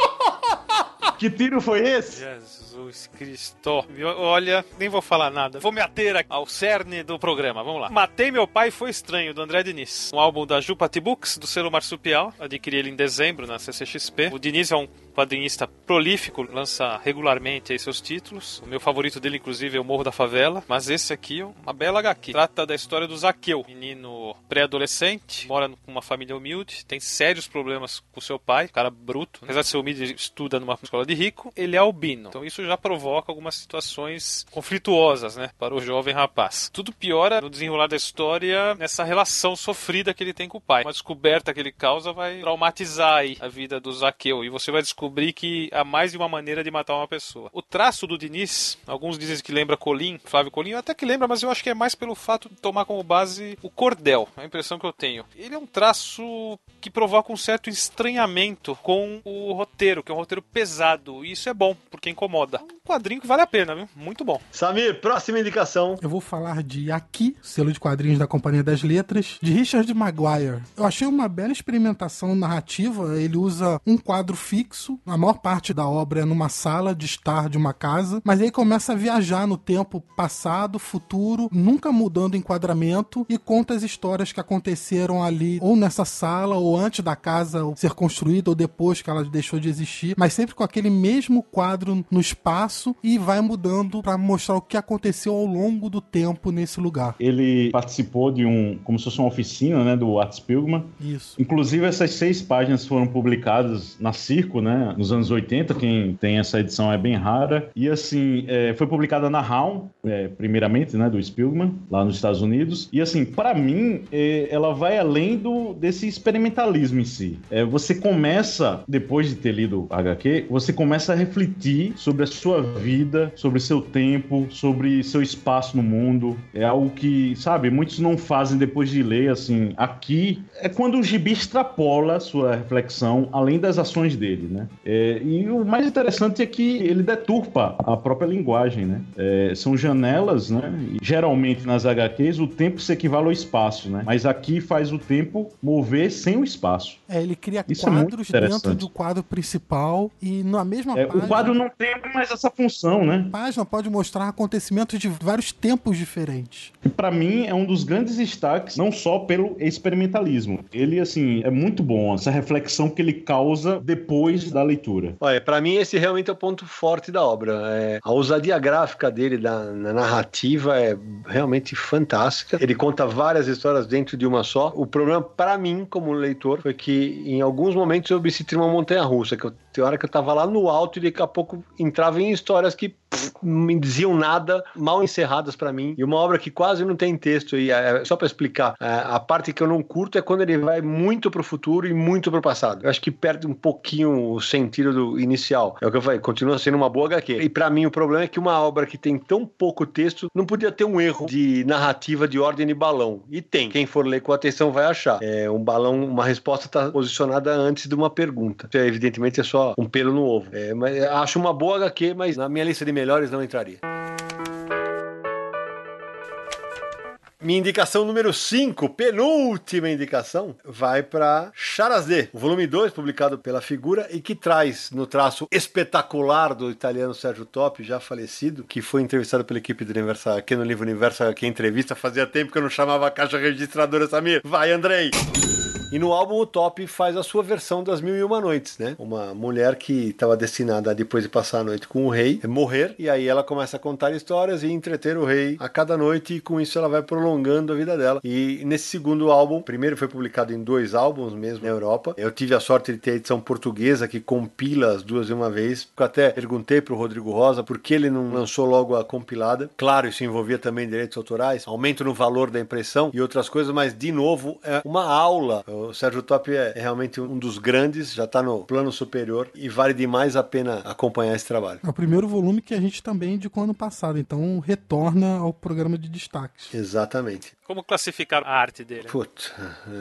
que tiro foi esse? Jesus. Jesus Cristo. Olha, nem vou falar nada. Vou me ater ao cerne do programa. Vamos lá. Matei Meu Pai Foi Estranho, do André Diniz. Um álbum da Jupati Books, do selo Marsupial. Adquiri ele em dezembro na CCXP. O Diniz é um quadrinista prolífico, lança regularmente seus títulos. O meu favorito dele, inclusive, é O Morro da Favela. Mas esse aqui é uma bela HQ. Trata da história do Zaqueu, menino pré-adolescente, mora com uma família humilde, tem sérios problemas com seu pai, cara bruto. Apesar de ser humilde, estuda numa escola de rico. Ele é albino. Então isso já provoca algumas situações conflituosas, né, para o jovem rapaz. Tudo piora no desenrolar da história nessa relação sofrida que ele tem com o pai. Uma descoberta que ele causa vai traumatizar a vida do Zaqueu e você vai descobrir que há mais de uma maneira de matar uma pessoa. O traço do Diniz, alguns dizem que lembra Colim, Flávio Colim, até que lembra, mas eu acho que é mais pelo fato de tomar como base o cordel, a impressão que eu tenho. Ele é um traço que provoca um certo estranhamento com o roteiro, que é um roteiro pesado, e isso é bom, porque incomoda um quadrinho que vale a pena, viu? Muito bom. Samir, próxima indicação. Eu vou falar de Aqui, selo de quadrinhos da Companhia das Letras, de Richard Maguire. Eu achei uma bela experimentação narrativa. Ele usa um quadro fixo, a maior parte da obra é numa sala de estar de uma casa, mas aí começa a viajar no tempo passado, futuro, nunca mudando o enquadramento e conta as histórias que aconteceram ali, ou nessa sala, ou antes da casa ser construída, ou depois que ela deixou de existir, mas sempre com aquele mesmo quadro no espaço e vai mudando para mostrar o que aconteceu ao longo do tempo nesse lugar. Ele participou de um, como se fosse uma oficina, né, do Art Spiegelman. Isso. Inclusive essas seis páginas foram publicadas na Circo, né, nos anos 80. Quem tem essa edição é bem rara. E assim, é, foi publicada na Raum, é, primeiramente, né, do Spiegelman, lá nos Estados Unidos. E assim, para mim, é, ela vai além do desse experimentalismo em si. É, você começa, depois de ter lido HQ, você começa a refletir sobre a sua sua vida, sobre seu tempo, sobre seu espaço no mundo. É algo que, sabe, muitos não fazem depois de ler, assim. Aqui é quando o gibi extrapola sua reflexão além das ações dele, né? É, e o mais interessante é que ele deturpa a própria linguagem, né? É, são janelas, né? E, geralmente nas HQs o tempo se equivale ao espaço, né? Mas aqui faz o tempo mover sem o espaço. É, ele cria Isso é quadros dentro interessante. do quadro principal e na mesma É, página. o quadro não tem mais essa função, né? a página pode mostrar acontecimentos de vários tempos diferentes. que pra mim é um dos grandes destaques, não só pelo experimentalismo. Ele, assim, é muito bom, essa reflexão que ele causa depois da leitura. Olha, pra mim esse realmente é o ponto forte da obra. É, a ousadia gráfica dele da, na narrativa é realmente fantástica. Ele conta várias histórias dentro de uma só. O problema pra mim, como leitor, foi que em alguns momentos eu me senti uma montanha russa, que eu, tem hora que eu tava lá no alto e daqui a pouco entrava em histórias que me diziam nada, mal encerradas pra mim. E uma obra que quase não tem texto. E é, só pra explicar, é, a parte que eu não curto é quando ele vai muito pro futuro e muito pro passado. Eu acho que perde um pouquinho o sentido do inicial. É o que eu falei, continua sendo uma boa HQ. E pra mim o problema é que uma obra que tem tão pouco texto não podia ter um erro de narrativa de ordem de balão. E tem. Quem for ler com atenção vai achar. É um balão, uma resposta tá posicionada antes de uma pergunta. É, evidentemente é só um pelo no ovo. É, mas eu acho uma boa HQ, mas na minha lista de melhores não entraria. Minha indicação número 5, penúltima indicação, vai para Charazé, o volume 2, publicado pela Figura e que traz no traço espetacular do italiano Sérgio Top, já falecido, que foi entrevistado pela equipe do Universal aqui no livro Universal, que entrevista fazia tempo que eu não chamava a caixa registradora Samir. Vai, Andrei! E no álbum o Top faz a sua versão das Mil e Uma Noites, né? Uma mulher que estava destinada depois de passar a noite com o rei, morrer, e aí ela começa a contar histórias e entreter o rei a cada noite, e com isso ela vai prolongando a vida dela. E nesse segundo álbum, primeiro foi publicado em dois álbuns mesmo na Europa. Eu tive a sorte de ter a edição portuguesa que compila as duas de uma vez. Eu até perguntei pro Rodrigo Rosa por que ele não lançou logo a compilada. Claro, isso envolvia também direitos autorais, aumento no valor da impressão e outras coisas, mas de novo é uma aula. O Sérgio Top é realmente um dos grandes, já está no plano superior e vale demais a pena acompanhar esse trabalho. É o primeiro volume que a gente também indicou ano passado, então retorna ao programa de destaques. Exatamente. Como classificar a arte dele? Putz,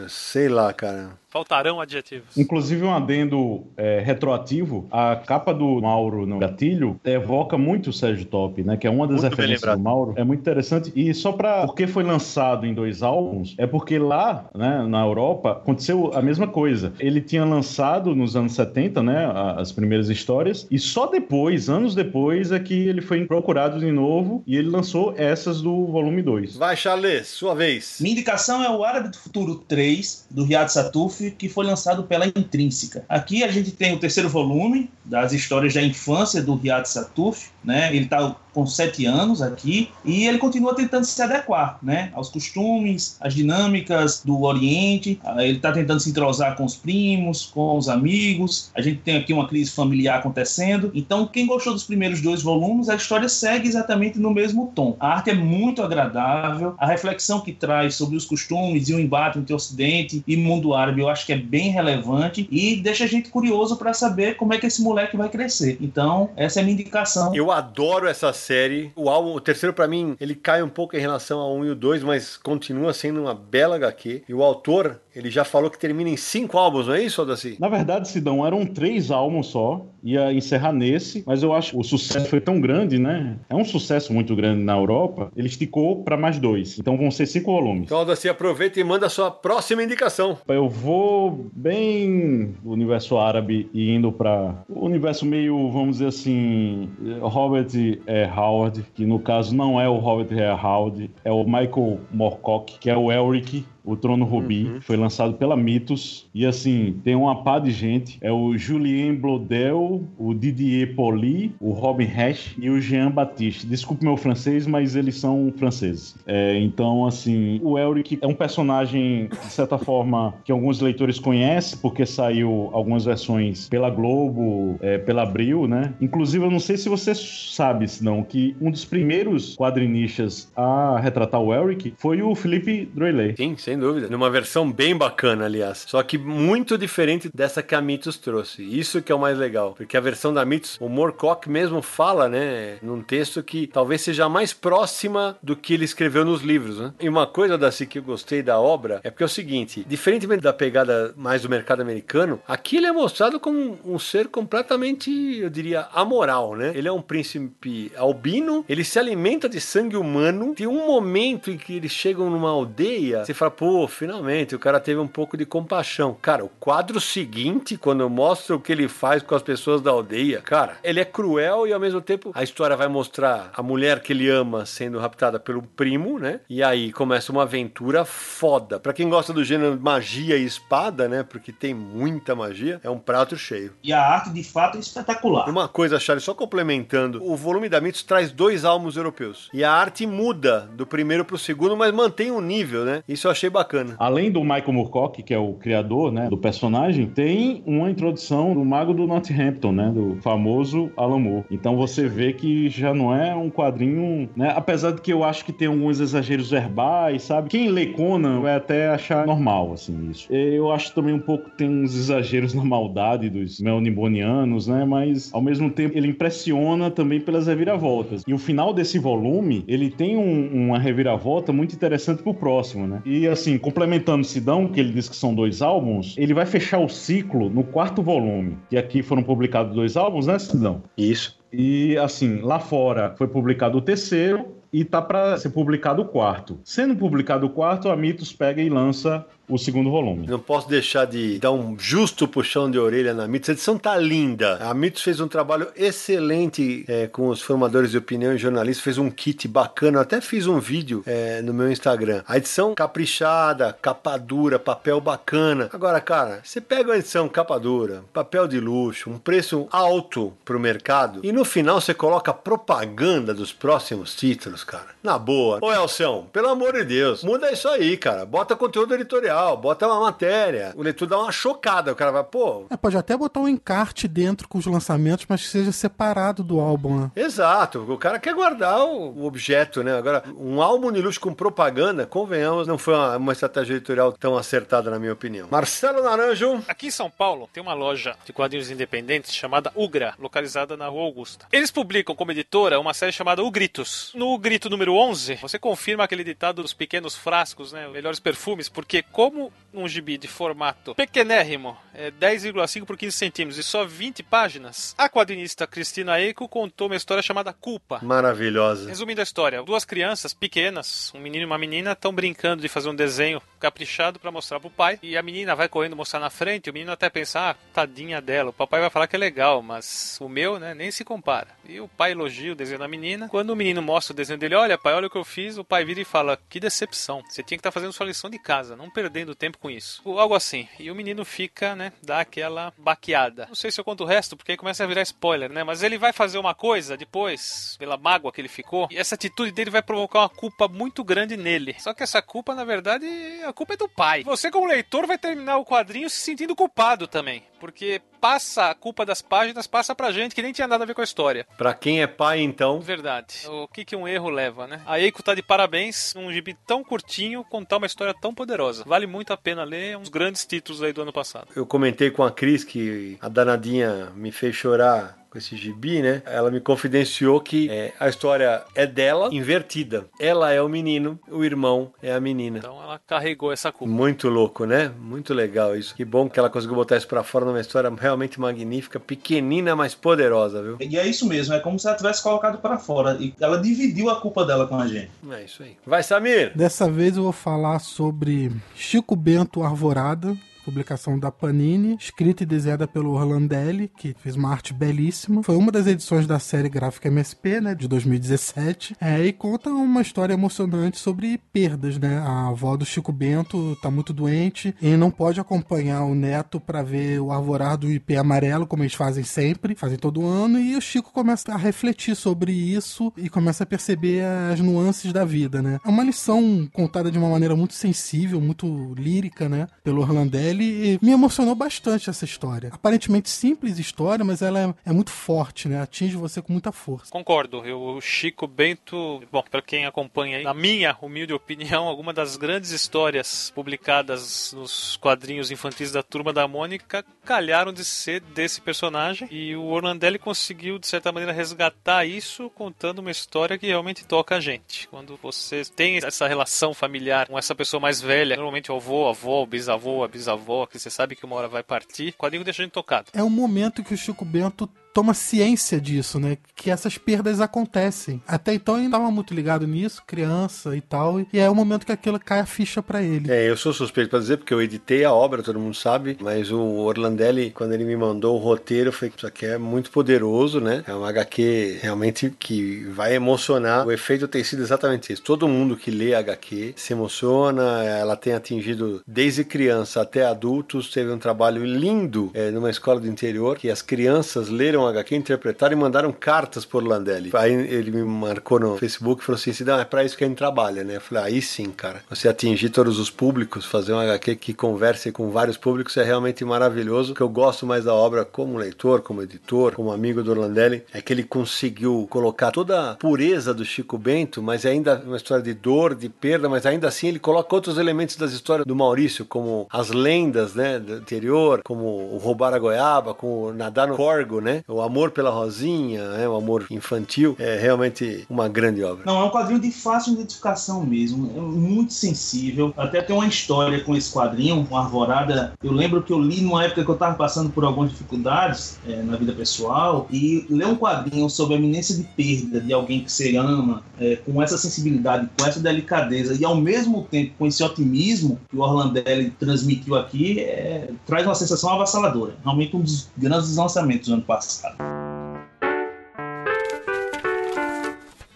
sei lá, cara. Faltarão adjetivos. Inclusive um adendo é, retroativo, a capa do Mauro no gatilho evoca muito o Sérgio Top, né? Que é uma das Muito referências do Mauro. É muito interessante. E só pra... Porque foi lançado em dois álbuns, é porque lá, né, na Europa, aconteceu a mesma coisa. Ele tinha lançado nos anos 70, né, as primeiras histórias, e só depois, anos depois, é que ele foi procurado de novo e ele lançou essas do volume 2. Vai, Charles, sua vez. Minha indicação é o Árabe do Futuro 3, do Riyad Satuf, que foi lançado pela Intrínseca. Aqui a gente tem o terceiro volume das histórias da infância do Riyad Satuf, né? Ele está com sete anos aqui e ele continua tentando se adequar, né? Aos costumes, às dinâmicas do Oriente. Ah, Ele está tentando se entrosar com os primos, com os amigos. A gente tem aqui uma crise familiar acontecendo. Então, quem gostou dos primeiros dois volumes, a história segue exatamente no mesmo tom. A arte é muito agradável, a reflexão que traz sobre os costumes e o embate entre Ocidente e mundo árabe, eu acho que é bem relevante e deixa a gente curioso para saber como é que esse moleque vai crescer. Então, essa é a minha indicação. Eu adoro essa série. O álbum, o terceiro pra mim, ele cai um pouco em relação ao 1 e o 2, mas continua sendo uma bela HQ. E o autor, ele já falou que termina em cinco álbuns, não é isso, Odaci? Na verdade, Sidão, eram três álbuns só, ia encerrar nesse, mas eu acho que o sucesso foi tão grande, né? É um sucesso muito grande na Europa, ele esticou para mais dois. Então vão ser cinco volumes. Então, Odaci, aproveita e manda a sua próxima indicação. Eu vou bem do universo árabe e indo para o universo meio, vamos dizer assim, Robert é, Howard, que no caso não é o Robert é, Howard, é o Michael Moorcock, que é o Elric, o Trono Rubi, foi lançado pela Mitos. E assim, tem uma pá de gente. É o Julien Blodel, o Didier Poli, o Robin Hash e o Jean Baptiste. Desculpe meu francês, mas eles são franceses. É, então, assim, o Elric é um personagem, de certa forma, que alguns leitores conhecem, porque saiu algumas versões pela Globo, é, pela Abril, né? Inclusive, eu não sei se você sabe, não, que um dos primeiros quadrinistas a retratar o Elric foi o Felipe Droilet. Sim, sem dúvida. Numa versão bem bacana, aliás. Só que muito diferente dessa que a Mitos trouxe. Isso que é o mais legal. Porque a versão da Mitos, o Moorcock mesmo fala, né, num texto que talvez seja mais próxima do que ele escreveu nos livros, né? E uma coisa, Daci, que eu gostei da obra é porque é o seguinte, diferentemente da pegada mais do mercado americano, aqui ele é mostrado como um ser completamente, eu diria, amoral, né? Ele é um príncipe albino, ele se alimenta de sangue humano. Tem um momento em que eles chegam numa aldeia, você fala, pô, finalmente, o cara teve um pouco de compaixão. Cara, o quadro seguinte, quando mostra o que ele faz com as pessoas da aldeia, cara, ele é cruel e ao mesmo tempo a história vai mostrar a mulher que ele ama sendo raptada pelo primo, né? E aí começa uma aventura foda. Pra quem gosta do gênero magia e espada, né? Porque tem muita magia, é um prato cheio. E a arte de fato é espetacular. Uma coisa, Charles, só complementando, o volume da Mitos traz dois álbuns europeus. E a arte muda do primeiro pro segundo, mas mantém um nível, né? Isso eu achei bacana. Além do Michael Moorcock, que é o criador, né, do personagem, tem uma introdução do Mago do Northampton, né, do famoso Alan Moore. Então você vê que já não é um quadrinho, né, apesar de que eu acho que tem alguns exageros verbais, sabe? Quem lê Conan vai até achar normal, assim, isso. Eu acho também um pouco tem uns exageros na maldade dos melnibonianos, né, mas ao mesmo tempo ele impressiona também pelas reviravoltas. E o final desse volume, ele tem um- uma reviravolta muito interessante pro próximo, né? E assim, complementando Sidão, que ele diz que são dois álbuns, ele vai fechar o ciclo no quarto volume. E aqui foram publicados dois álbuns, né, Sidão? Isso. E assim, lá fora foi publicado o terceiro e tá para ser publicado o quarto. Sendo publicado o quarto, a Mitos pega e lança o segundo volume. Não posso deixar de dar um justo puxão de orelha na Mitos. A edição tá linda. A Mitos fez um trabalho excelente é, com os formadores de opinião e jornalistas. Fez um kit bacana. Eu até fiz um vídeo é, no meu Instagram. A edição caprichada, capa dura, papel bacana. Agora, cara, você pega uma edição capa dura, papel de luxo, um preço alto pro mercado e no final você coloca propaganda dos próximos títulos, cara. Na boa. Ô, Elson, pelo amor de Deus, muda isso aí, cara. Bota conteúdo editorial, bota uma matéria. O leitor dá uma chocada. O cara vai, pô, É, pode até botar um encarte dentro com os lançamentos, mas que seja separado do álbum, né? Exato, o cara quer guardar o, o objeto, né? Agora, um álbum de luxo com propaganda, convenhamos, não foi uma, uma estratégia editorial tão acertada, na minha opinião. Marcelo Naranjo, Aqui em São Paulo tem uma loja de quadrinhos independentes chamada Ugra, localizada na Rua Augusta. Eles publicam como editora uma série chamada O Gritos. No Grito número 11, você confirma aquele ditado dos pequenos frascos, né, melhores perfumes, porque como um gibi de formato pequenérrimo, é 10,5 por 15 centímetros e só 20 páginas, a quadrinista Cristina Eiko contou uma história chamada Culpa. maravilhosa. Resumindo a história, duas crianças pequenas, um menino e uma menina, estão brincando de fazer um desenho caprichado pra mostrar pro pai. E a menina vai correndo mostrar na frente, o menino até pensa, ah, tadinha dela, o papai vai falar que é legal, mas o meu, né, nem se compara. E o pai elogia o desenho da menina. Quando o menino mostra o desenho dele, olha, pai, olha o que eu fiz, o pai vira e fala, que decepção. Você tinha que estar fazendo sua lição de casa, não perdendo tempo com isso. Ou algo assim. E o menino fica, né, dá aquela baqueada. Não sei se eu conto o resto, porque aí começa a virar spoiler, né? Mas ele vai fazer uma coisa depois, pela mágoa que ele ficou, e essa atitude dele vai provocar uma culpa muito grande nele. Só que essa culpa, na verdade, a culpa é do pai. Você, como leitor, vai terminar o quadrinho se sentindo culpado também. Porque passa a culpa das páginas, passa pra gente que nem tinha nada a ver com a história. Pra quem é pai, então, Verdade. O que, que um erro leva, né? A Eiko tá de parabéns, um gibi tão curtinho, contar uma história tão poderosa. Vale muito a pena ler, é um dos grandes títulos aí do ano passado. eu comentei com a Cris que a danadinha me fez chorar com esse gibi, né? Ela me confidenciou que é, a história é dela invertida. Ela é o menino, o irmão é a menina. Então ela carregou essa culpa. Muito louco, né? Muito legal isso. Que bom que ela conseguiu botar isso pra fora numa história realmente magnífica, pequenina, mas poderosa, viu? E é isso mesmo, é como se ela tivesse colocado pra fora. E ela dividiu a culpa dela com a gente. É isso aí. Vai, Samir! Dessa vez eu vou falar sobre Chico Bento Arvorada, publicação da Panini, escrita e desenhada pelo Orlandelli, que fez uma arte belíssima. Foi uma das edições da série gráfica MSP, né, de 2017, é, e conta uma história emocionante sobre perdas, né? A avó do Chico Bento tá muito doente e não pode acompanhar o neto para ver o arvorar do IP amarelo, como eles fazem sempre, fazem todo ano, e o Chico começa a refletir sobre isso e começa a perceber as nuances da vida, né? É uma lição contada de uma maneira muito sensível, muito lírica, né? Pelo Orlandelli dele e me emocionou bastante essa história. Aparentemente simples história, mas ela é, é muito forte, né? Atinge você com muita força. Concordo. Eu, o Chico Bento, bom, para quem acompanha aí, na minha humilde opinião, alguma das grandes histórias publicadas nos quadrinhos infantis da Turma da Mônica calharam de ser desse personagem e o Orlandelli conseguiu, de certa maneira, resgatar isso contando uma história que realmente toca a gente. Quando você tem essa relação familiar com essa pessoa mais velha, normalmente o avô, a avó, o bisavô, a bisavó, que você sabe que uma hora vai partir, o quadrinho deixa a gente tocado. É um momento que o Chico Bento toma ciência disso, né? Que essas perdas acontecem. Até então ele estava muito ligado nisso, criança e tal, e é o momento que aquilo cai a ficha para ele. É, eu sou suspeito para dizer porque eu editei a obra, todo mundo sabe, mas o Orlandelli, quando ele me mandou o roteiro, foi isso aqui é muito poderoso, né? É um HQ realmente que vai emocionar. O efeito tem sido exatamente isso. Todo mundo que lê HQ se emociona, ela tem atingido desde criança até adultos, teve um trabalho lindo é, numa escola do interior que as crianças leram HQ, interpretaram e mandaram cartas por Landelli. Aí ele me marcou no Facebook e falou assim: não, é pra isso que a gente trabalha, né? Eu falei, aí sim, cara. Você atingir todos os públicos, fazer um HQ que converse com vários públicos é realmente maravilhoso. O que eu gosto mais da obra como leitor, como editor, como amigo do Orlandelli, é que ele conseguiu colocar toda a pureza do Chico Bento, mas ainda uma história de dor, de perda, mas ainda assim ele coloca outros elementos das histórias do Maurício, como as lendas, né, do interior, como o roubar a goiaba, como nadar no corgo, né? O amor pela Rosinha, né, o amor infantil, é realmente uma grande obra. Não, é um quadrinho de fácil identificação mesmo, é muito sensível. Até tem uma história com esse quadrinho, com Arvorada. Eu lembro que eu li numa época que eu estava passando por algumas dificuldades é, na vida pessoal e ler um quadrinho sobre a iminência de perda de alguém que você ama, é, com essa sensibilidade, com essa delicadeza e ao mesmo tempo com esse otimismo que o Orlandelli transmitiu aqui, é, traz uma sensação avassaladora. Realmente um dos grandes lançamentos do ano passado.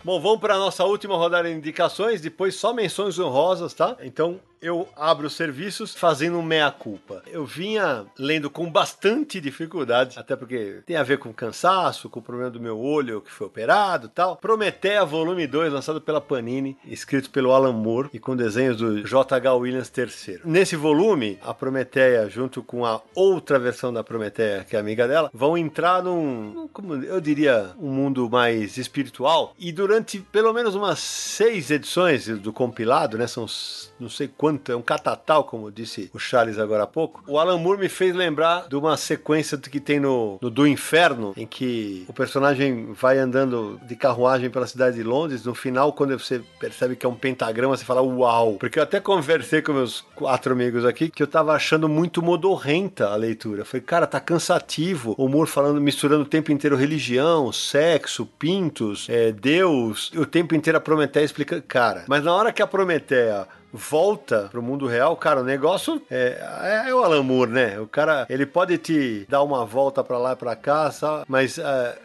Bom, vamos para a nossa última rodada de indicações, depois só menções honrosas, tá? Então, eu abro os serviços fazendo um meia-culpa. Eu vinha lendo com bastante dificuldade, até porque tem a ver com cansaço, com o problema do meu olho que foi operado tal. Prometeia Volume 2, lançado pela Panini, escrito pelo Alan Moore e com desenhos do J.H. Williams III. Nesse volume, a Prometeia, junto com a outra versão da Prometeia, que é amiga dela, vão entrar num, como eu diria, um mundo mais espiritual. E durante pelo menos umas seis edições do compilado, né? São não sei é um catatal, como disse o Charles agora há pouco. O Alan Moore me fez lembrar de uma sequência que tem no, no Do Inferno, em que o personagem vai andando de carruagem pela cidade de Londres. No final, quando você percebe que é um pentagrama, você fala uau. Porque eu até conversei com meus quatro amigos aqui que eu tava achando muito modorrenta a leitura. Falei, cara, tá cansativo. O Moore falando, misturando o tempo inteiro religião, sexo, pintos, é, Deus, o tempo inteiro a Prometeia explicando. Cara, mas na hora que a Prometeia volta pro mundo real, cara, o negócio é, é, é o Alan Moore, né? O cara, ele pode te dar uma volta para lá e pra cá, sabe? mas uh,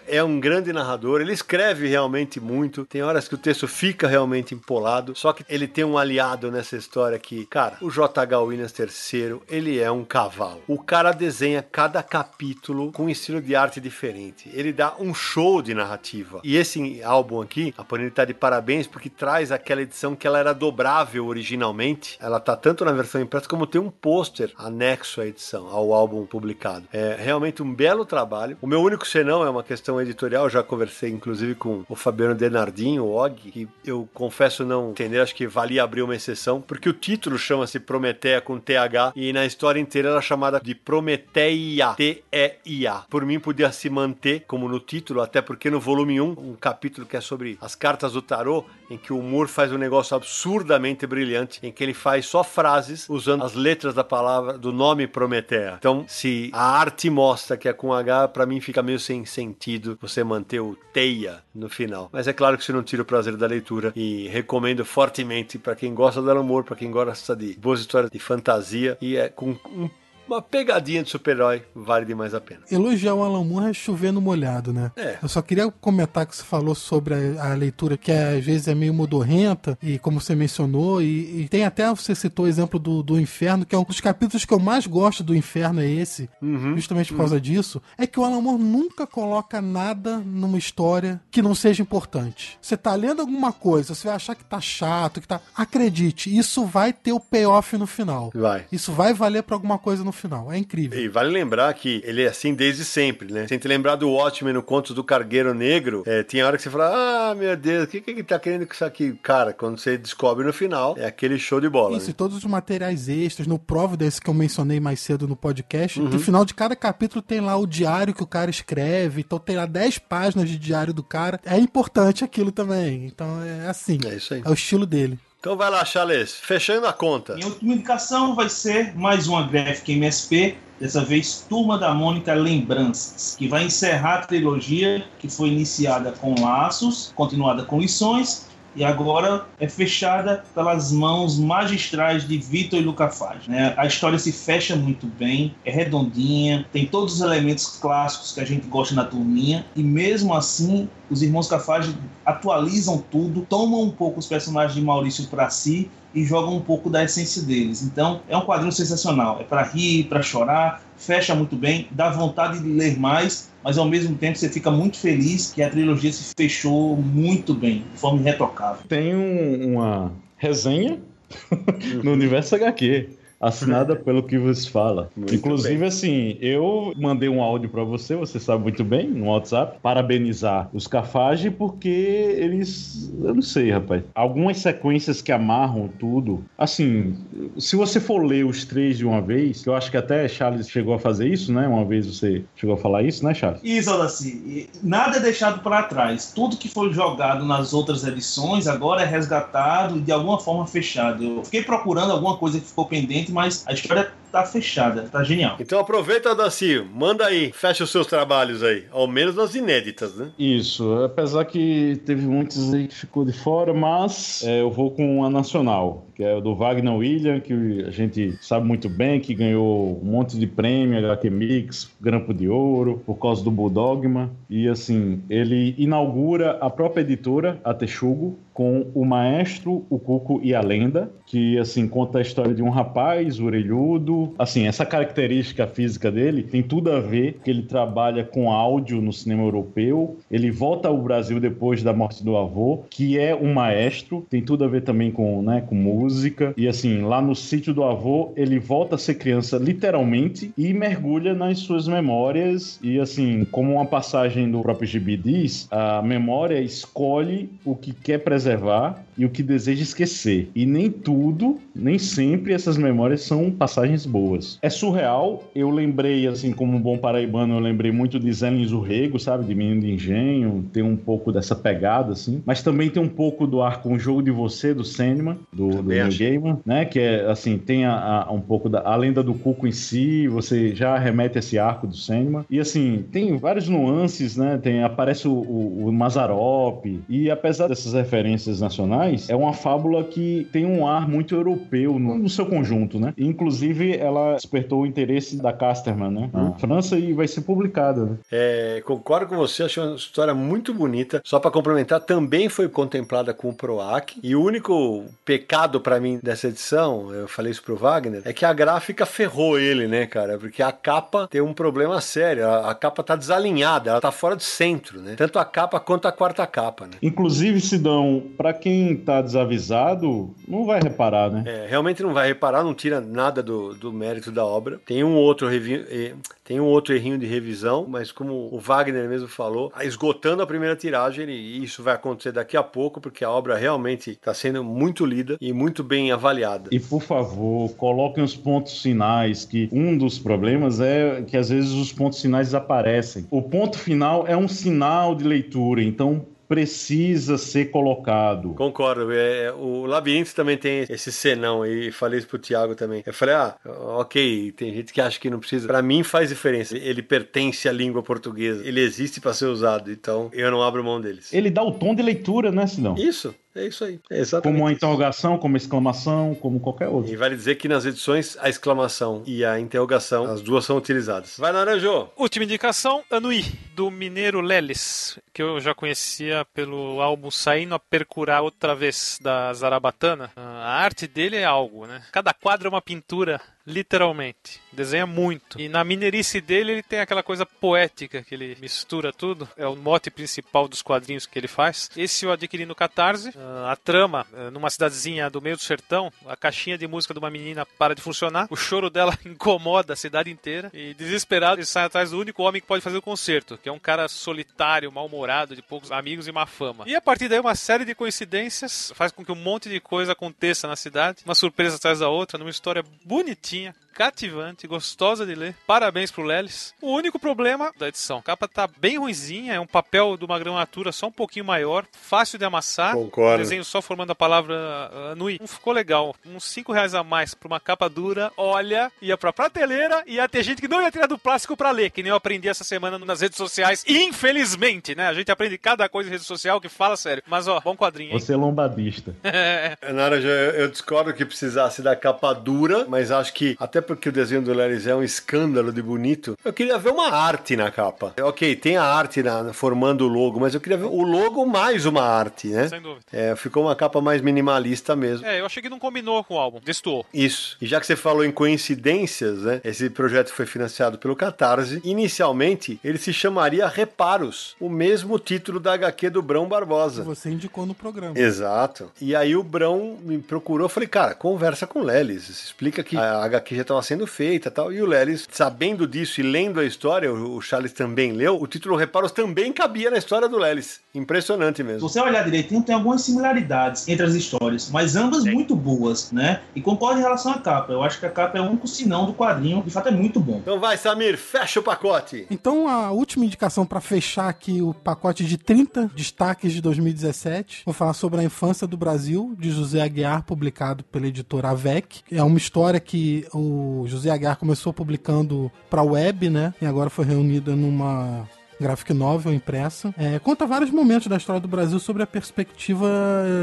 é um grande narrador, ele escreve realmente muito, tem horas que o texto fica realmente empolado, só que ele tem um aliado nessa história que, cara, o J.H. Williams III, ele é um cavalo. O cara desenha cada capítulo com um estilo de arte diferente. Ele dá um show de narrativa. E esse álbum aqui, a Panini tá de parabéns porque traz aquela edição que ela era dobrável originalmente originalmente, ela tá tanto na versão impressa como tem um pôster anexo à edição, ao álbum publicado. É realmente um belo trabalho. O meu único senão é uma questão editorial, já conversei inclusive com o Fabiano Denardinho, o Og, que eu confesso não entender, acho que valia abrir uma exceção, porque o título chama-se Prometeia com TH e na história inteira ela é chamada de Prometeia, T-E-I-A. Por mim podia se manter como no título, até porque no volume 1, um capítulo que é sobre as cartas do tarô, em que o Moore faz um negócio absurdamente brilhante, em que ele faz só frases usando as letras da palavra do nome Prometeia. Então, se a arte mostra que é com H, para mim fica meio sem sentido você manter o teia no final. Mas é claro que isso não tira o prazer da leitura e recomendo fortemente para quem gosta do amor, para quem gosta de boas histórias de fantasia e é com um uma pegadinha de super-herói vale demais a pena. Elogiar o Alan Moore é chover no molhado, né? É. Eu só queria comentar que você falou sobre a, a leitura que às vezes é meio modorrenta, e como você mencionou, e, e, tem até, você citou o exemplo do, do Inferno, que é um dos capítulos que eu mais gosto do Inferno, é esse, uhum, justamente por causa uhum. disso, é que o Alan Moore nunca coloca nada numa história que não seja importante. Você tá lendo alguma coisa, você vai achar que tá chato, que tá... Acredite, isso vai ter o payoff no final. Vai. Isso vai valer para alguma coisa no final. É incrível. E vale lembrar que ele é assim desde sempre, né? Se a gente lembrar do Watchmen no Conto do Cargueiro Negro, é, tinha hora que você fala, ah, meu Deus, o que, que ele tá querendo com isso aqui? Cara, quando você descobre no final, é aquele show de bola. Isso, né? e todos os materiais extras, no Providence que eu mencionei mais cedo no podcast, no final de cada capítulo tem lá o diário que o cara escreve, então tem lá 10 páginas de diário do cara. É importante aquilo também. Então é assim. É isso aí. É o estilo dele. Então vai lá, Charles, fechando a conta. Minha última indicação vai ser mais uma Graphic MSP, dessa vez Turma da Mônica Lembranças, que vai encerrar a trilogia que foi iniciada com Laços, continuada com Lições e agora é fechada pelas mãos magistrais de Vitor e Luca Fage. Né? A história se fecha muito bem, é redondinha, tem todos os elementos clássicos que a gente gosta na turminha, e mesmo assim os irmãos Cafage atualizam tudo, tomam um pouco os personagens de Maurício para si e jogam um pouco da essência deles. Então é um quadrinho sensacional, é para rir, para chorar, fecha muito bem, dá vontade de ler mais, mas ao mesmo tempo você fica muito feliz que a trilogia se fechou muito bem, de forma irretocável. Tem um- uma resenha no Universo HQ. Assinada pelo que vos fala. Muito Inclusive, assim, eu mandei um áudio pra você, você sabe muito bem, no WhatsApp, parabenizar os Cafage, porque eles. Eu não sei, rapaz. Algumas sequências que amarram tudo. Assim, se você for ler os três de uma vez, eu acho que até Charles chegou a fazer isso, né? Uma vez você chegou a falar isso, né, Charles? Isso. E Nada é deixado para trás. Tudo que foi jogado nas outras edições agora é resgatado e de alguma forma fechado. Eu fiquei procurando alguma coisa que ficou pendente, mas a história tá fechada, tá genial. Então aproveita, Daci, manda aí, fecha os seus trabalhos aí, ao menos nas inéditas, né? Isso, apesar que teve muitos aí que ficou de fora, mas é, eu vou com a nacional, que é o do Wagner William, que a gente sabe muito bem, que ganhou um monte de prêmio, HQ Mix, Grampo de Ouro, por causa do Bulldogma. E assim, ele inaugura a própria editora, a Texugo, com o Maestro, o Cuco e a Lenda, que assim conta a história de um rapaz orelhudo. Assim, essa característica física dele tem tudo a ver que ele trabalha com áudio no cinema europeu. Ele volta ao Brasil depois da morte do avô, que é um maestro, tem tudo a ver também com, né, com música. E assim, lá no sítio do avô, ele volta a ser criança literalmente e mergulha nas suas memórias e assim, como uma passagem do próprio gibi diz, a memória escolhe o que quer preservar e o que deseja esquecer. E nem tudo, nem sempre essas memórias são passagens boas. É surreal. Eu lembrei, assim, como um bom paraibano, eu lembrei muito de Zé Zurrego, sabe? De Menino de Engenho. Tem um pouco dessa pegada, assim. Mas também tem um pouco do ar com o jogo de você, do Sandman, do, do acho. Gaiman, né? Que é, assim, tem a, a- um pouco da a lenda do Cuco em si, você já remete a esse arco do Sandman. E, assim, tem vários nuances, né? Tem, aparece o, o, o Mazarop. E apesar dessas referências nacionais, é uma fábula que tem um ar muito europeu no, no seu conjunto, né? Inclusive, ela despertou o interesse da Casterman, né? Na França e vai ser publicada, né? É, concordo com você, achei uma história muito bonita. Só para complementar, também foi contemplada com o PROAC. E o único pecado para mim dessa edição, eu falei isso pro Wagner, é que a gráfica ferrou ele, né, cara? Porque a capa tem um problema sério. A, a capa tá desalinhada, ela tá fora do centro, né? Tanto a capa quanto a quarta capa, né? Inclusive, Sidão, pra quem tá desavisado, não vai reparar, né? É, realmente não vai reparar, não tira nada do, do mérito da obra. Tem um outro eh, tem um outro errinho de revisão, mas como o Wagner mesmo falou, esgotando a primeira tiragem, e isso vai acontecer daqui a pouco, porque a obra realmente está sendo muito lida e muito bem avaliada. E por favor, coloquem os pontos finais, que um dos problemas é que às vezes os pontos finais desaparecem. O ponto final é um sinal de leitura, então precisa ser colocado. Concordo, é, o Labirinto também tem esse senão aí, falei isso pro Thiago também. Eu falei, ah, ok, tem gente que acha que não precisa. Pra mim faz diferença, ele pertence à língua portuguesa, ele existe para ser usado, então eu não abro mão deles. Ele dá o tom de leitura, né, Sidão? Isso, é isso aí, é exatamente Como uma isso. interrogação, como exclamação, como qualquer outro. E vale dizer que nas edições a exclamação e a interrogação, as duas são utilizadas. Vai, Naranjo! Última indicação, Anui, do Mineiro Leles, que eu já conhecia pelo álbum Saindo a Percurar Outra Vez, da Zarabatana. A arte dele é algo, né? Cada quadro é uma pintura literalmente. Desenha muito. E na mineirice dele, ele tem aquela coisa poética que ele mistura tudo. É o mote principal dos quadrinhos que ele faz. Esse eu adquiri no Catarse. Ah, a trama, ah, numa cidadezinha do meio do sertão, a caixinha de música de uma menina para de funcionar. O choro dela incomoda a cidade inteira. E desesperado, ele sai atrás do único homem que pode fazer o concerto, que é um cara solitário, mal-humorado, de poucos amigos e má fama. E a partir daí, uma série de coincidências faz com que um monte de coisa aconteça na cidade. Uma surpresa atrás da outra, numa história bonitinha, cativante, gostosa de ler. Parabéns pro Lelis. O único problema da edição, a capa tá bem ruinzinha, é um papel de uma gramatura só um pouquinho maior, fácil de amassar. Concordo. Desenho só formando a palavra uh, Nui. Não ficou legal. Uns 5 reais a mais pra uma capa dura, olha, ia pra prateleira e ia ter gente que não ia tirar do plástico pra ler, que nem eu aprendi essa semana nas redes sociais. Infelizmente, né? A gente aprende cada coisa em rede social que fala sério. Mas ó, bom quadrinho, hein? Você é lombadista. Naranja, eu, eu discordo que precisasse da capa dura, mas acho que, até porque o desenho do Leris é um escândalo de bonito, eu queria ver uma arte na capa. Ok, tem a arte na- formando o logo, mas eu queria ver o logo mais uma arte, né? Sem dúvida. É, ficou uma capa mais minimalista mesmo. É, eu achei que não combinou com o álbum. Destoou. Isso. E já que você falou em coincidências, né? Esse projeto foi financiado pelo Catarse. Inicialmente, ele se chamaria Reparos, o mesmo título da HQ do Brão Barbosa. Você indicou no programa. Exato. E aí o Brão me procurou, eu falei, cara, conversa com o Lelis, explica que a HQ já estava sendo feita e tal. E o Lelis, sabendo disso e lendo a história, o Charles também leu, o título Reparos também cabia na história do Lelis. Impressionante Se mesmo. você olhar direitinho, tem algumas similaridades entre as histórias, mas ambas muito boas, né? E concordo em relação à capa. Eu acho que a capa é o único sinão do quadrinho. De fato, é muito bom. Então vai, Samir, fecha o pacote. Então, a última indicação para fechar aqui o pacote de 30 destaques de 2017, vou falar sobre a infância do Brasil, de José Aguiar, publicado pela editora AVEC. É uma história que o José Aguiar começou publicando para web, né? E agora foi reunida numa graphic novel impressa, é, conta vários momentos da história do Brasil sobre a perspectiva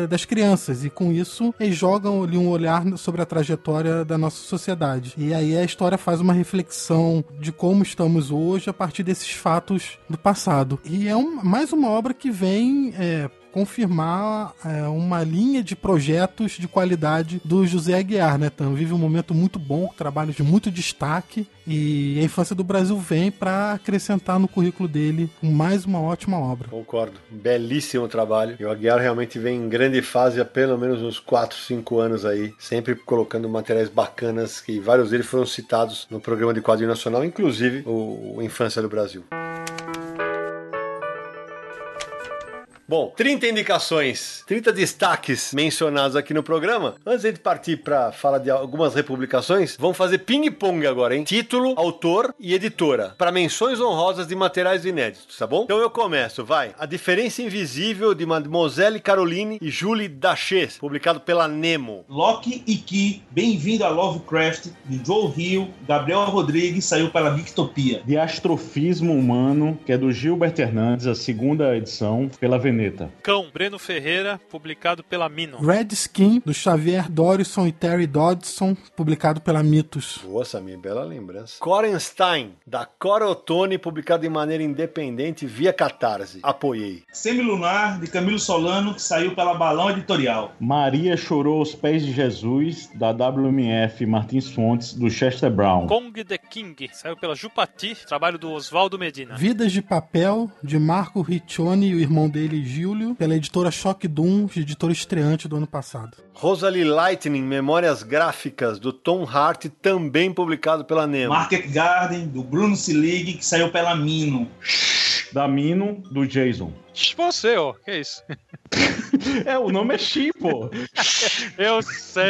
eh, das crianças e com isso eles jogam ali um olhar sobre a trajetória da nossa sociedade. E aí a história faz uma reflexão de como estamos hoje a partir desses fatos do passado. E é um- mais uma obra que vem é, confirmar é, uma linha de projetos de qualidade do José Aguiar, né? Vive um momento muito bom, trabalho de muito destaque e a infância do Brasil vem para acrescentar no currículo dele mais uma ótima obra. Concordo. Belíssimo trabalho. E o Aguiar realmente vem em grande fase há pelo menos uns 4, 5 anos aí, sempre colocando materiais bacanas, que vários deles foram citados no programa de quadrinho nacional, inclusive o Infância do Brasil. Bom, 30 indicações, 30 destaques mencionados aqui no programa. Antes de partir para falar de algumas republicações, vamos fazer ping-pong agora, hein? Título, autor e editora. Para menções honrosas de materiais inéditos, tá bom? Então eu começo, vai. A Diferença Invisível de Mademoiselle Caroline e Julie Dachets, publicado pela Nemo. Loki e Ki, bem-vindo a Lovecraft, de Joe Hill, Gabriel Rodrigues, saiu pela Victopia. De Astrofismo Humano, que é do Gilbert Hernandes, a segunda edição, pela Cão, Breno Ferreira, publicado pela Mino. Red Skin, do Xavier Dorison e Terry Dodson, publicado pela Mitos. Boa, Samir, bela lembrança. Corenstein, da Cora Ottoni, publicado de maneira independente via Catarse. Apoiei. Semilunar, de Camilo Solano, que saiu pela Balão Editorial. Maria Chorou aos Pés de Jesus, da WMF Martins Fontes, do Chester Brown. Kong the King, saiu pela Jupati, trabalho do Oswaldo Medina. Vidas de Papel, de Marco Riccioni e o irmão dele, Júlio, pela editora Shock Doom, editora estreante do ano passado. Rosalie Lightning, Memórias Gráficas, do Tom Hart, também publicado pela Nemo. Market Garden, do Bruno Silig, que saiu pela Mino. Da Mino, do Jason. Você, ó, que isso? É, o nome é Chi, pô. Eu sei.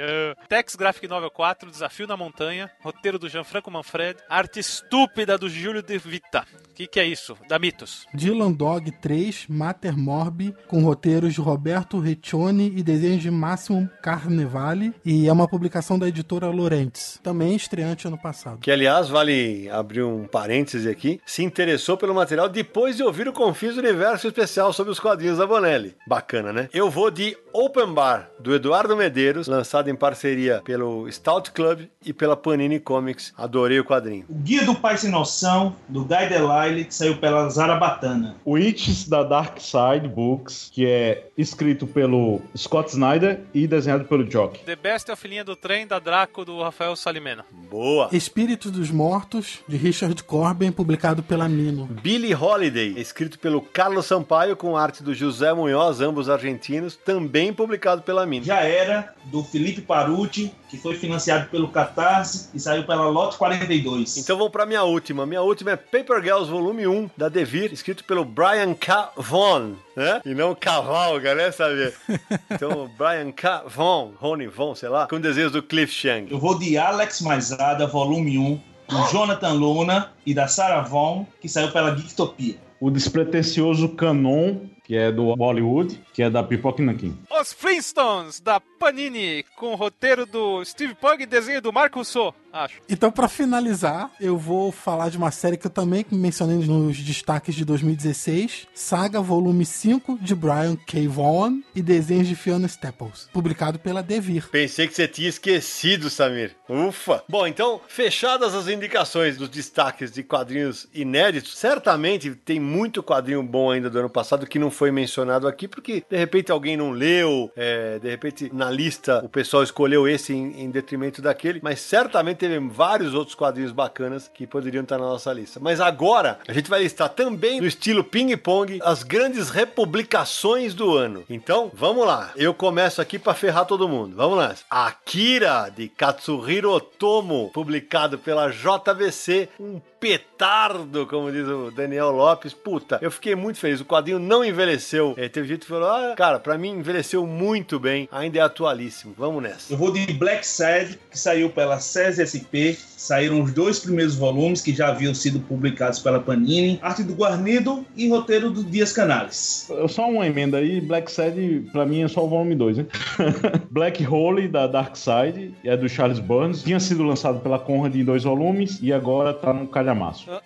eu- Tex Graphic Novel 4, Desafio na Montanha, roteiro do Gianfranco Manfred, arte estúpida do Júlio De Vita. O que, que é isso? Da Mitos. Dylan Dog 3, Mater Morbi, com roteiros de Roberto Reccioni e desenhos de Máximo Carnevale, e é uma publicação da editora Lorentz, também estreante ano passado. Que, aliás, vale abrir um parêntese aqui, se interessou pelo material depois de ouvir o Confins do Universo especial sobre os quadrinhos da Bonelli. bacana, né? Eu vou de Open Bar, do Eduardo Medeiros, lançado em parceria pelo Stout Club e pela Panini Comics. Adorei o quadrinho. O Guia do Pai Sem Noção, do Guy Delisle, que saiu pela Zarabatana. Witches da Dark Side Books, que é escrito pelo Scott Snyder e desenhado pelo Jock. The Best of Linha do Trem da Draco do Rafael Salimena. Boa! Espíritos dos Mortos, de Richard Corben, publicado pela Mino. Billy Holiday, escrito pelo Carlos Sampaio com arte do José Munhoz, ambos argentinos, também publicado pela Mino. Já era, do Felipe Paruti, que foi financiado pelo Catarse e saiu pela Lote 42. Então vamos pra minha última. Minha última é Paper Girls Volume 1, da Devir, escrito pelo Brian K. Vaughan, né? E não Cavalga, né, sabe? Então, Brian K. Vaughan, Rony Vaughan, sei lá, com desenhos do Cliff Chang. Eu vou de Alex Maisada, volume 1, do Jonathan Luna e da Sarah Vaughan, que saiu pela Geektopia. O despretensioso Canon, que é do Bollywood, que é da Pipoca Nankin. Os Flintstones, da Panini, com o roteiro do Steve Pugh e desenho do Marco So, acho. Então, pra finalizar, eu vou falar de uma série que eu também mencionei nos destaques de 2016, Saga Volume 5 de Brian K. Vaughan e desenhos de Fiona Staples, publicado pela Devir. Pensei que você tinha esquecido, Samir. Ufa! Bom, então, fechadas as indicações dos destaques de quadrinhos inéditos, certamente tem muito quadrinho bom ainda do ano passado que não foi mencionado aqui, porque de repente alguém não leu, é, de repente na lista o pessoal escolheu esse em, em detrimento daquele, mas certamente teve vários outros quadrinhos bacanas que poderiam estar na nossa lista. Mas agora a gente vai listar também no estilo ping-pong as grandes republicações do ano. Então, vamos lá. Eu começo aqui para ferrar todo mundo. Vamos lá. Akira de Katsuhiro Otomo, publicado pela JVC, um petardo, como diz o Daniel Lopes. Puta, eu fiquei muito feliz. O quadrinho não envelheceu. É, teve gente que falou: ah, cara, pra mim envelheceu muito bem. Ainda é atualíssimo. Vamos nessa. Eu vou de Black Sad, que saiu pela SESI-SP. Saíram os dois primeiros volumes que já haviam sido publicados pela Panini. Arte do Guarnido e roteiro do Dias Canales. Só uma emenda aí, Black Sad, pra mim é só o volume 2, hein? Black Hole, da Dark Side, é do Charles Burns. Tinha sido lançado pela Conrad em dois volumes e agora tá no calhamaço. Uh,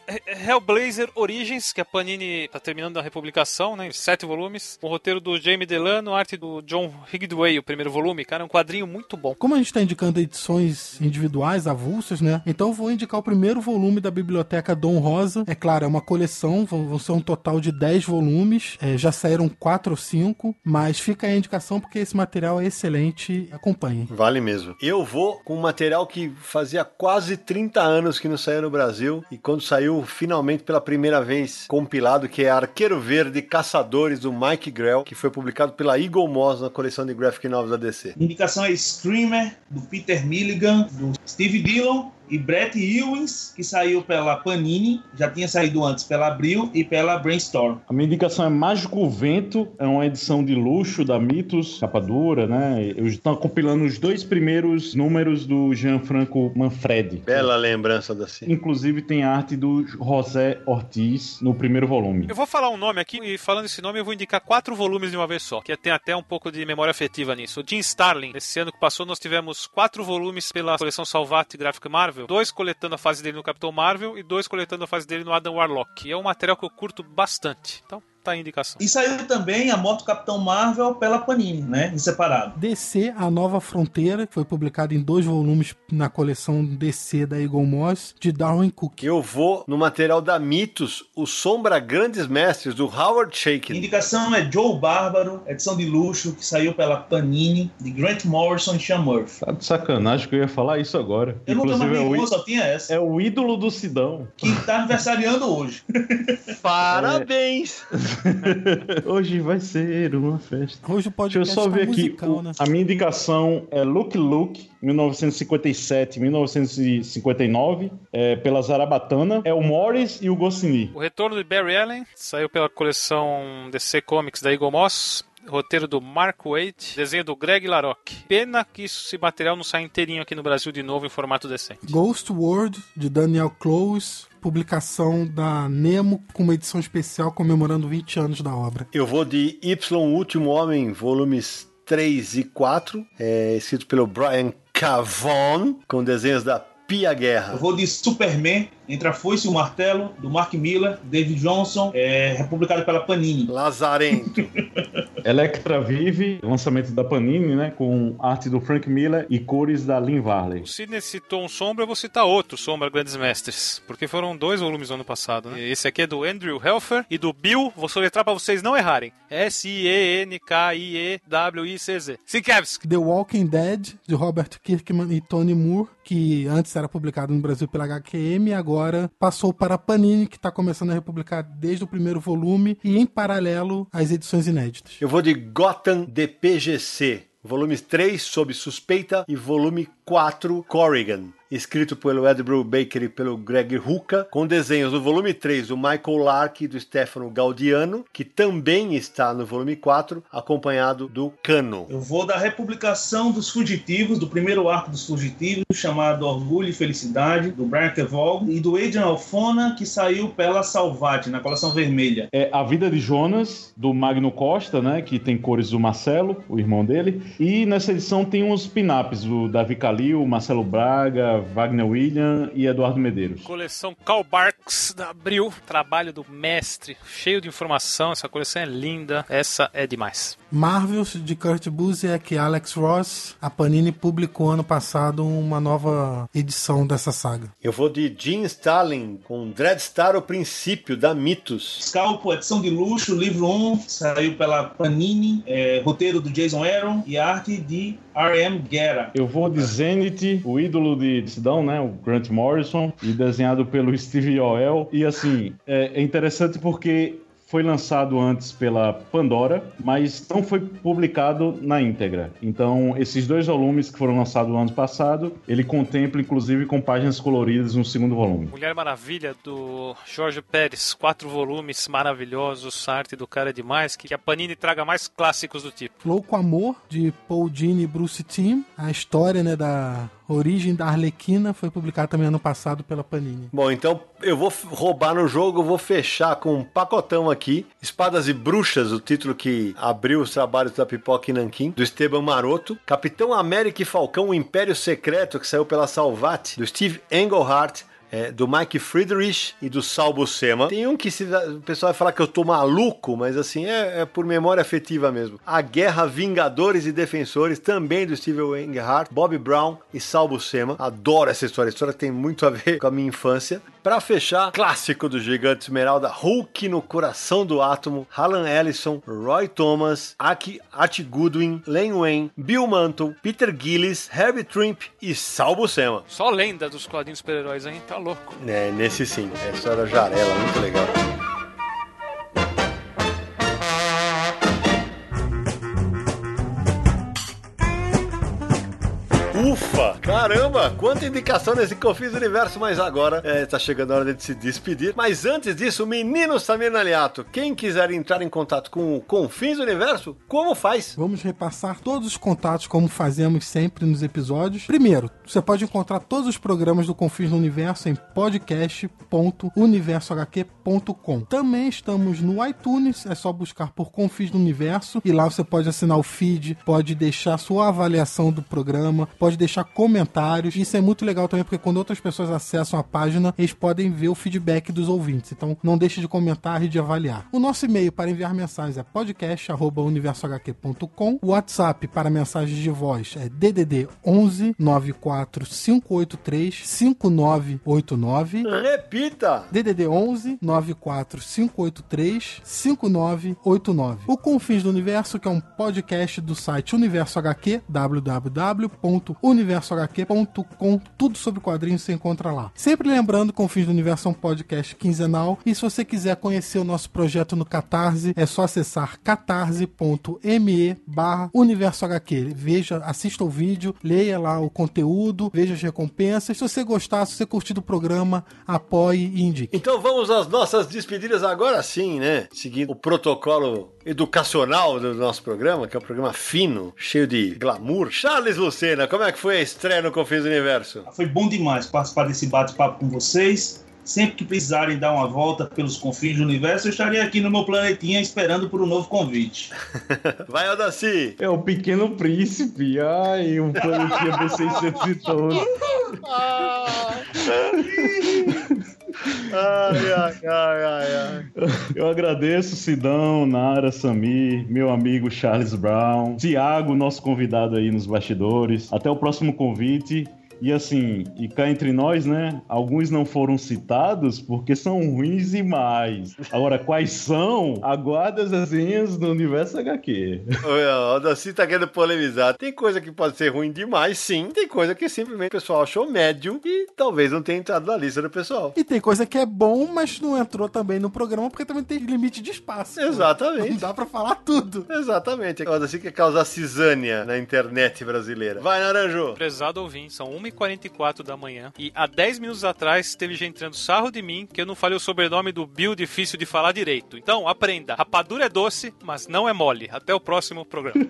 Hellblazer Origins, que a Panini tá terminando a republicação, né? Em sete volumes. O roteiro do Jamie Delano, arte do John Higdway, o primeiro volume. Cara, é um quadrinho muito bom. Como a gente tá indicando edições individuais, avulsas, né? Então eu vou indicar o primeiro volume da biblioteca Dom Rosa. É claro, é uma coleção, vão, vão ser um total de 10 volumes. É, já saíram 4 ou 5, mas fica aí a indicação porque esse material é excelente. Acompanhem. Vale mesmo. Eu vou com um material que fazia quase 30 anos que não saía no Brasil e quando saiu finalmente pela primeira vez compilado, que é Arqueiro Verde Caçadores do Mike Grell, que foi publicado pela Eagle Moss na coleção de graphic novels da DC. Indicação é Screamer, do Peter Milligan, do Steve Dillon e Brett Ewins, que saiu pela Panini, já tinha saído antes pela Abril e pela Brainstorm. A minha indicação é Mágico Vento, é uma edição de luxo da Mitos, capa dura, né? Eu estou compilando os dois primeiros números do Gianfranco Manfredi. Bela lembrança da cena. Inclusive tem arte do José Ortiz no primeiro volume. Eu vou falar um nome aqui e falando esse nome eu vou indicar quatro volumes de uma vez só, que tem até um pouco de memória afetiva nisso. O Jim Starlin, esse ano que passou nós tivemos quatro volumes pela coleção Salvat Graphic Marvel, dois coletando a fase dele no Capitão Marvel e dois coletando a fase dele no Adam Warlock. E é um material que eu curto bastante. Então, tá a indicação. E saiu também a moto Capitão Marvel pela Panini, né? Em separado. DC, A Nova Fronteira, que foi publicado em dois volumes na coleção DC da Eagle Moss, de Darwin Cook. Eu vou no material da Mitos, o Sombra Grandes Mestres, do Howard A Shakin. indicação é Joe Bárbaro, edição de luxo, que saiu pela Panini, de Grant Morrison e Sean Murphy. Tá de sacanagem que eu ia falar isso agora. Eu nunca Inclusive, mandei é o, uma, í- só tinha essa. é o ídolo do Sidão. Que tá aniversariando hoje. Parabéns! Hoje vai ser uma festa. Hoje o Deixa eu só tá ver aqui. musical, né? A minha indicação é Look Look, 1957-1959, é, pela Zarabatana. É o Morris e o Goscinny. O retorno de Barry Allen saiu pela coleção DC Comics da Eagle Moss. Roteiro do Mark Waite, desenho do Greg Larocque. Pena que esse material não sai inteirinho aqui no Brasil de novo em formato decente. Ghost World, de Daniel Close, publicação da Nemo, com uma edição especial comemorando 20 anos da obra. Eu vou de Y Último Homem, volumes 3 e 4, é, escrito pelo Brian Cavon, com desenhos da Pia Eu Guerra. vou de Superman, Entre a Foice e o Martelo, do Mark Miller, David Johnson, é, republicado pela Panini. Lazarento. Electra Vive, lançamento da Panini, né? Com arte do Frank Miller e cores da Lynn Varley. O Sidney citou um Sombra, eu vou citar outro, Sombra Grandes Mestres. Porque foram dois volumes no ano passado, né? Esse aqui é do Andrew Helfer e do Bill, vou soletrar pra vocês não errarem. S-I-E-N-K-I-E-W-I-C-Z. Sinkevski. The Walking Dead, de Robert Kirkman e Tony Moore, que antes era publicado no Brasil pela HQM e agora passou para a Panini, que está começando a republicar desde o primeiro volume e, em paralelo, as edições inéditas. Eu vou de Gotham DPGC. Volume 3, Sob Suspeita, e volume 4, Corrigan. Escrito pelo Ed Brubaker e pelo Greg Rucka, com desenhos no volume 3 do Michael Lark e do Stefano Gaudiano, que também está no volume 4, acompanhado do Cano. Eu vou da republicação dos Fugitivos, do primeiro arco dos Fugitivos, chamado Orgulho e Felicidade, do Brian Kevold, e do Adrian Alfona, que saiu pela Salvati, na coleção vermelha. É A Vida de Jonas, do Magno Costa, né? Que tem cores do Marcelo, o irmão dele. E nessa edição tem uns pin-ups do Davi Calil, Marcelo Braga, Wagner William e Eduardo Medeiros. Coleção Karl Barks da Abril, trabalho do mestre, cheio de informação. Essa coleção é linda, essa é demais. Marvels, de Kurt Busiek e Alex Ross. A Panini publicou ano passado uma nova edição dessa saga. Eu vou de Jim Starlin, com Dreadstar O Princípio, da Mitos. Scalpo, edição de luxo, livro 1, saiu pela Panini, é, roteiro do Jason Aaron e arte de R.M. Guerra. Eu vou de Zenith, o ídolo de Sidão, né? O Grant Morrison, e desenhado pelo Steve Yoel. E assim, é, é interessante porque foi lançado antes pela Pandora, mas não foi publicado na íntegra. Então, esses dois volumes que foram lançados no ano passado, ele contempla inclusive com páginas coloridas no segundo volume. Mulher Maravilha, do Jorge Pérez, quatro volumes maravilhosos, a arte do cara é demais, que a Panini traga mais clássicos do tipo. Louco Amor, de Paul Dini e Bruce Timm. A história, né, da Origem da Arlequina foi publicada também ano passado pela Panini. Bom, então eu vou roubar no jogo, vou fechar com um pacotão aqui. Espadas e Bruxas, o título que abriu os trabalhos da Pipoca e Nanquim, do Esteban Maroto. Capitão América e Falcão, o Império Secreto, que saiu pela Salvat, do Steve Englehart. É, do Mike Friedrich e do Sal Buscema. Tem um que se, o pessoal vai falar que eu tô maluco, mas assim, é, é por memória afetiva mesmo. A Guerra Vingadores e Defensores, também do Steve Englehart, Bob Brown e Sal Buscema. Adoro essa história, a história tem muito a ver com a minha infância. Pra fechar, clássico do Gigante Esmeralda, Hulk no Coração do Átomo, Alan Ellison, Roy Thomas, Aki, Art Goodwin, Len Wayne, Bill Mantle, Peter Gillis, Herbie Trimp e Sal Buscema. Só lenda dos quadrinhos super-heróis, hein? Tá louco. É, nesse sim, a história da Jarela, muito legal. Caramba! Quanta indicação nesse Confis Universo, mas agora é, tá chegando a hora de se despedir. Mas antes disso, menino Samir Naliato, quem quiser entrar em contato com o Confins Universo, como faz? Vamos repassar todos os contatos como fazemos sempre nos episódios. Primeiro, você pode encontrar todos os programas do Confins no Universo em podcast.universohq.com. Também estamos no iTunes, é só buscar por Confins no Universo e lá você pode assinar o feed, pode deixar sua avaliação do programa, pode deixar comentários. Isso é muito legal também porque quando outras pessoas acessam a página, eles podem ver o feedback dos ouvintes. Então não deixe de comentar e de avaliar. O nosso e-mail para enviar mensagens é podcast@universohq.com. O WhatsApp para mensagens de voz é DDD 11 94 583 5989. Repita! DDD 11 94 583 5989. O Confins do Universo, que é um podcast do site Universo HQ, www.universohq.com. Tudo sobre quadrinhos você encontra lá. Sempre lembrando, Confins do Universo é um podcast quinzenal. E se você quiser conhecer o nosso projeto no Catarse, é só acessar catarse.me barra Universo HQ. Veja, assista o vídeo, leia lá o conteúdo, veja as recompensas. Se você gostar, se você curtir do programa, apoie e indique. Então vamos às nossas despedidas agora sim, né? Seguindo o protocolo educacional do nosso programa, que é um programa fino, cheio de glamour. Charles Lucena, como é que foi a estreia no Confins do Universo? Foi bom demais participar desse bate-papo com vocês. Sempre que precisarem dar uma volta pelos confins do universo, eu estarei aqui no meu planetinha esperando por um novo convite. Vai, Aldaci! É o Pequeno Príncipe. Ai, um planetinha B600 e todo. Ai, ai, ai, ai, ai. Eu agradeço Sidão, Nara, Samir, meu amigo Charles Brown, Tiago, nosso convidado aí nos bastidores. Até o próximo convite. E assim, e cá entre nós, né? Alguns não foram citados porque são ruins demais. Agora, quais são? Aguarda as resenhas do Universo HQ. O Daci tá querendo polemizar. Tem coisa que pode ser ruim demais, sim. Tem coisa que simplesmente o pessoal achou médio e talvez não tenha entrado na lista do pessoal. E tem coisa que é bom, mas não entrou também no programa porque também tem limite de espaço. pô. Não Exatamente. dá pra falar tudo. Exatamente. O Daci quer causar cisânia na internet brasileira. Vai, Naranjo. Prezado ouvinte, são 1h44 da manhã e há 10 minutos atrás teve gente tirando sarro de mim que eu não falei o sobrenome do Bill difícil de falar direito. Então, aprenda. Rapadura é doce, mas não é mole. Até o próximo programa.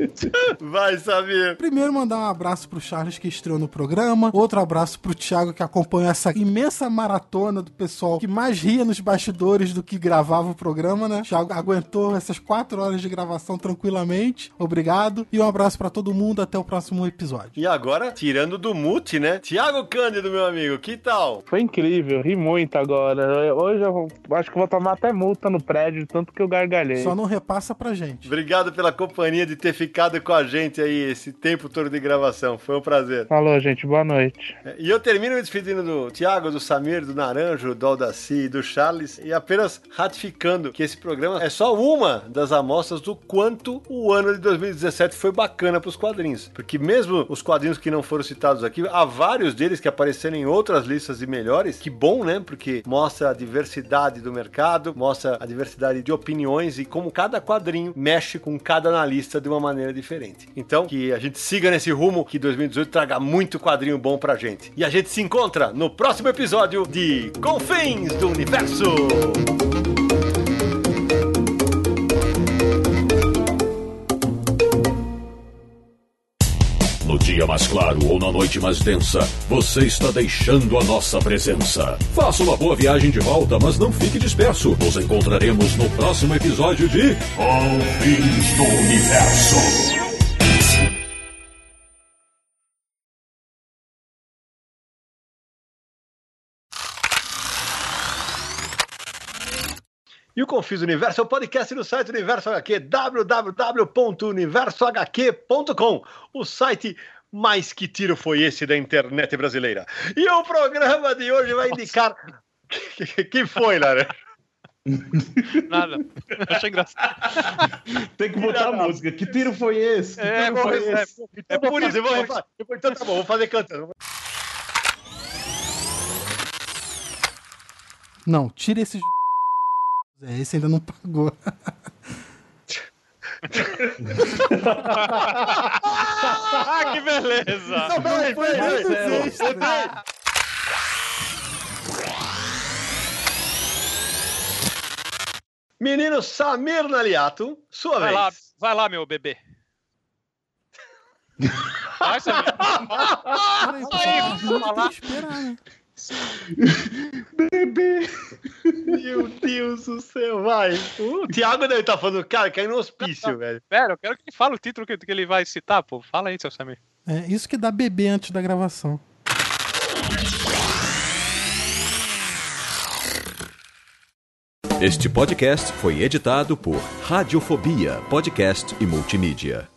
Vai, Samir. Primeiro, mandar um abraço pro Charles que estreou no programa. Outro abraço pro Thiago que acompanhou essa imensa maratona do pessoal que mais ria nos bastidores do que gravava o programa, né? Thiago aguentou essas quatro horas de gravação tranquilamente. Obrigado. E um abraço pra todo mundo. Até o próximo episódio. E agora, tirando do mute, né? Tiago Cândido, meu amigo, que tal? Foi incrível, ri muito agora. Hoje eu acho que vou tomar até multa no prédio, tanto que eu gargalhei. Só não repassa pra gente. Obrigado pela companhia de ter ficado com a gente aí esse tempo todo de gravação. Foi um prazer. Falou, gente, boa noite. E eu termino me despedindo do Tiago, do Samir, do Naranjo, do Aldaci e do Charles e apenas ratificando que esse programa é só uma das amostras do quanto o ano de 2017 foi bacana pros quadrinhos. Porque mesmo os quadrinhos que não foram citados aqui, há vários deles que apareceram em outras listas de melhores. Que bom, né? Porque mostra a diversidade do mercado, mostra a diversidade de opiniões e como cada quadrinho mexe com cada analista de uma maneira diferente. Então, que a gente siga nesse rumo, que 2018 traga muito quadrinho bom pra gente. E a gente se encontra no próximo episódio de Confins do Universo. Dia mais claro ou na noite mais densa, você está deixando a nossa presença. Faça uma boa viagem de volta, mas não fique disperso. Nos encontraremos no próximo episódio de Confins do Universo. E o Confis Universo é o podcast do site Universo HQ, www.universohq.com, o site mais que tiro foi esse da internet brasileira. E o programa de hoje vai indicar. que foi, Lara? Nada. Achei engraçado. Tem que botar a música. Que tiro foi esse? Que É, tiro foi é. esse? É por isso, vou refazer. Então tá bom, vou fazer cantando. Não, tira esses. É, esse ainda não pagou. ah, que beleza! Não, peraí, peraí, peraí. Deus extras. Menino Samir Naliato, sua Vai vez. lá, vai lá, meu bebê. Vai, Samir. Peraí, pessoal, tem falar. Né? Meu Deus do céu, vai. O Thiago deve estar falando, cara, caiu no hospício, velho. Pera, eu quero que ele fale o título que, que ele vai citar, pô. Fala aí, seu Samir. É isso que dá bebê antes da gravação. Este podcast foi editado por Radiofobia, podcast e multimídia.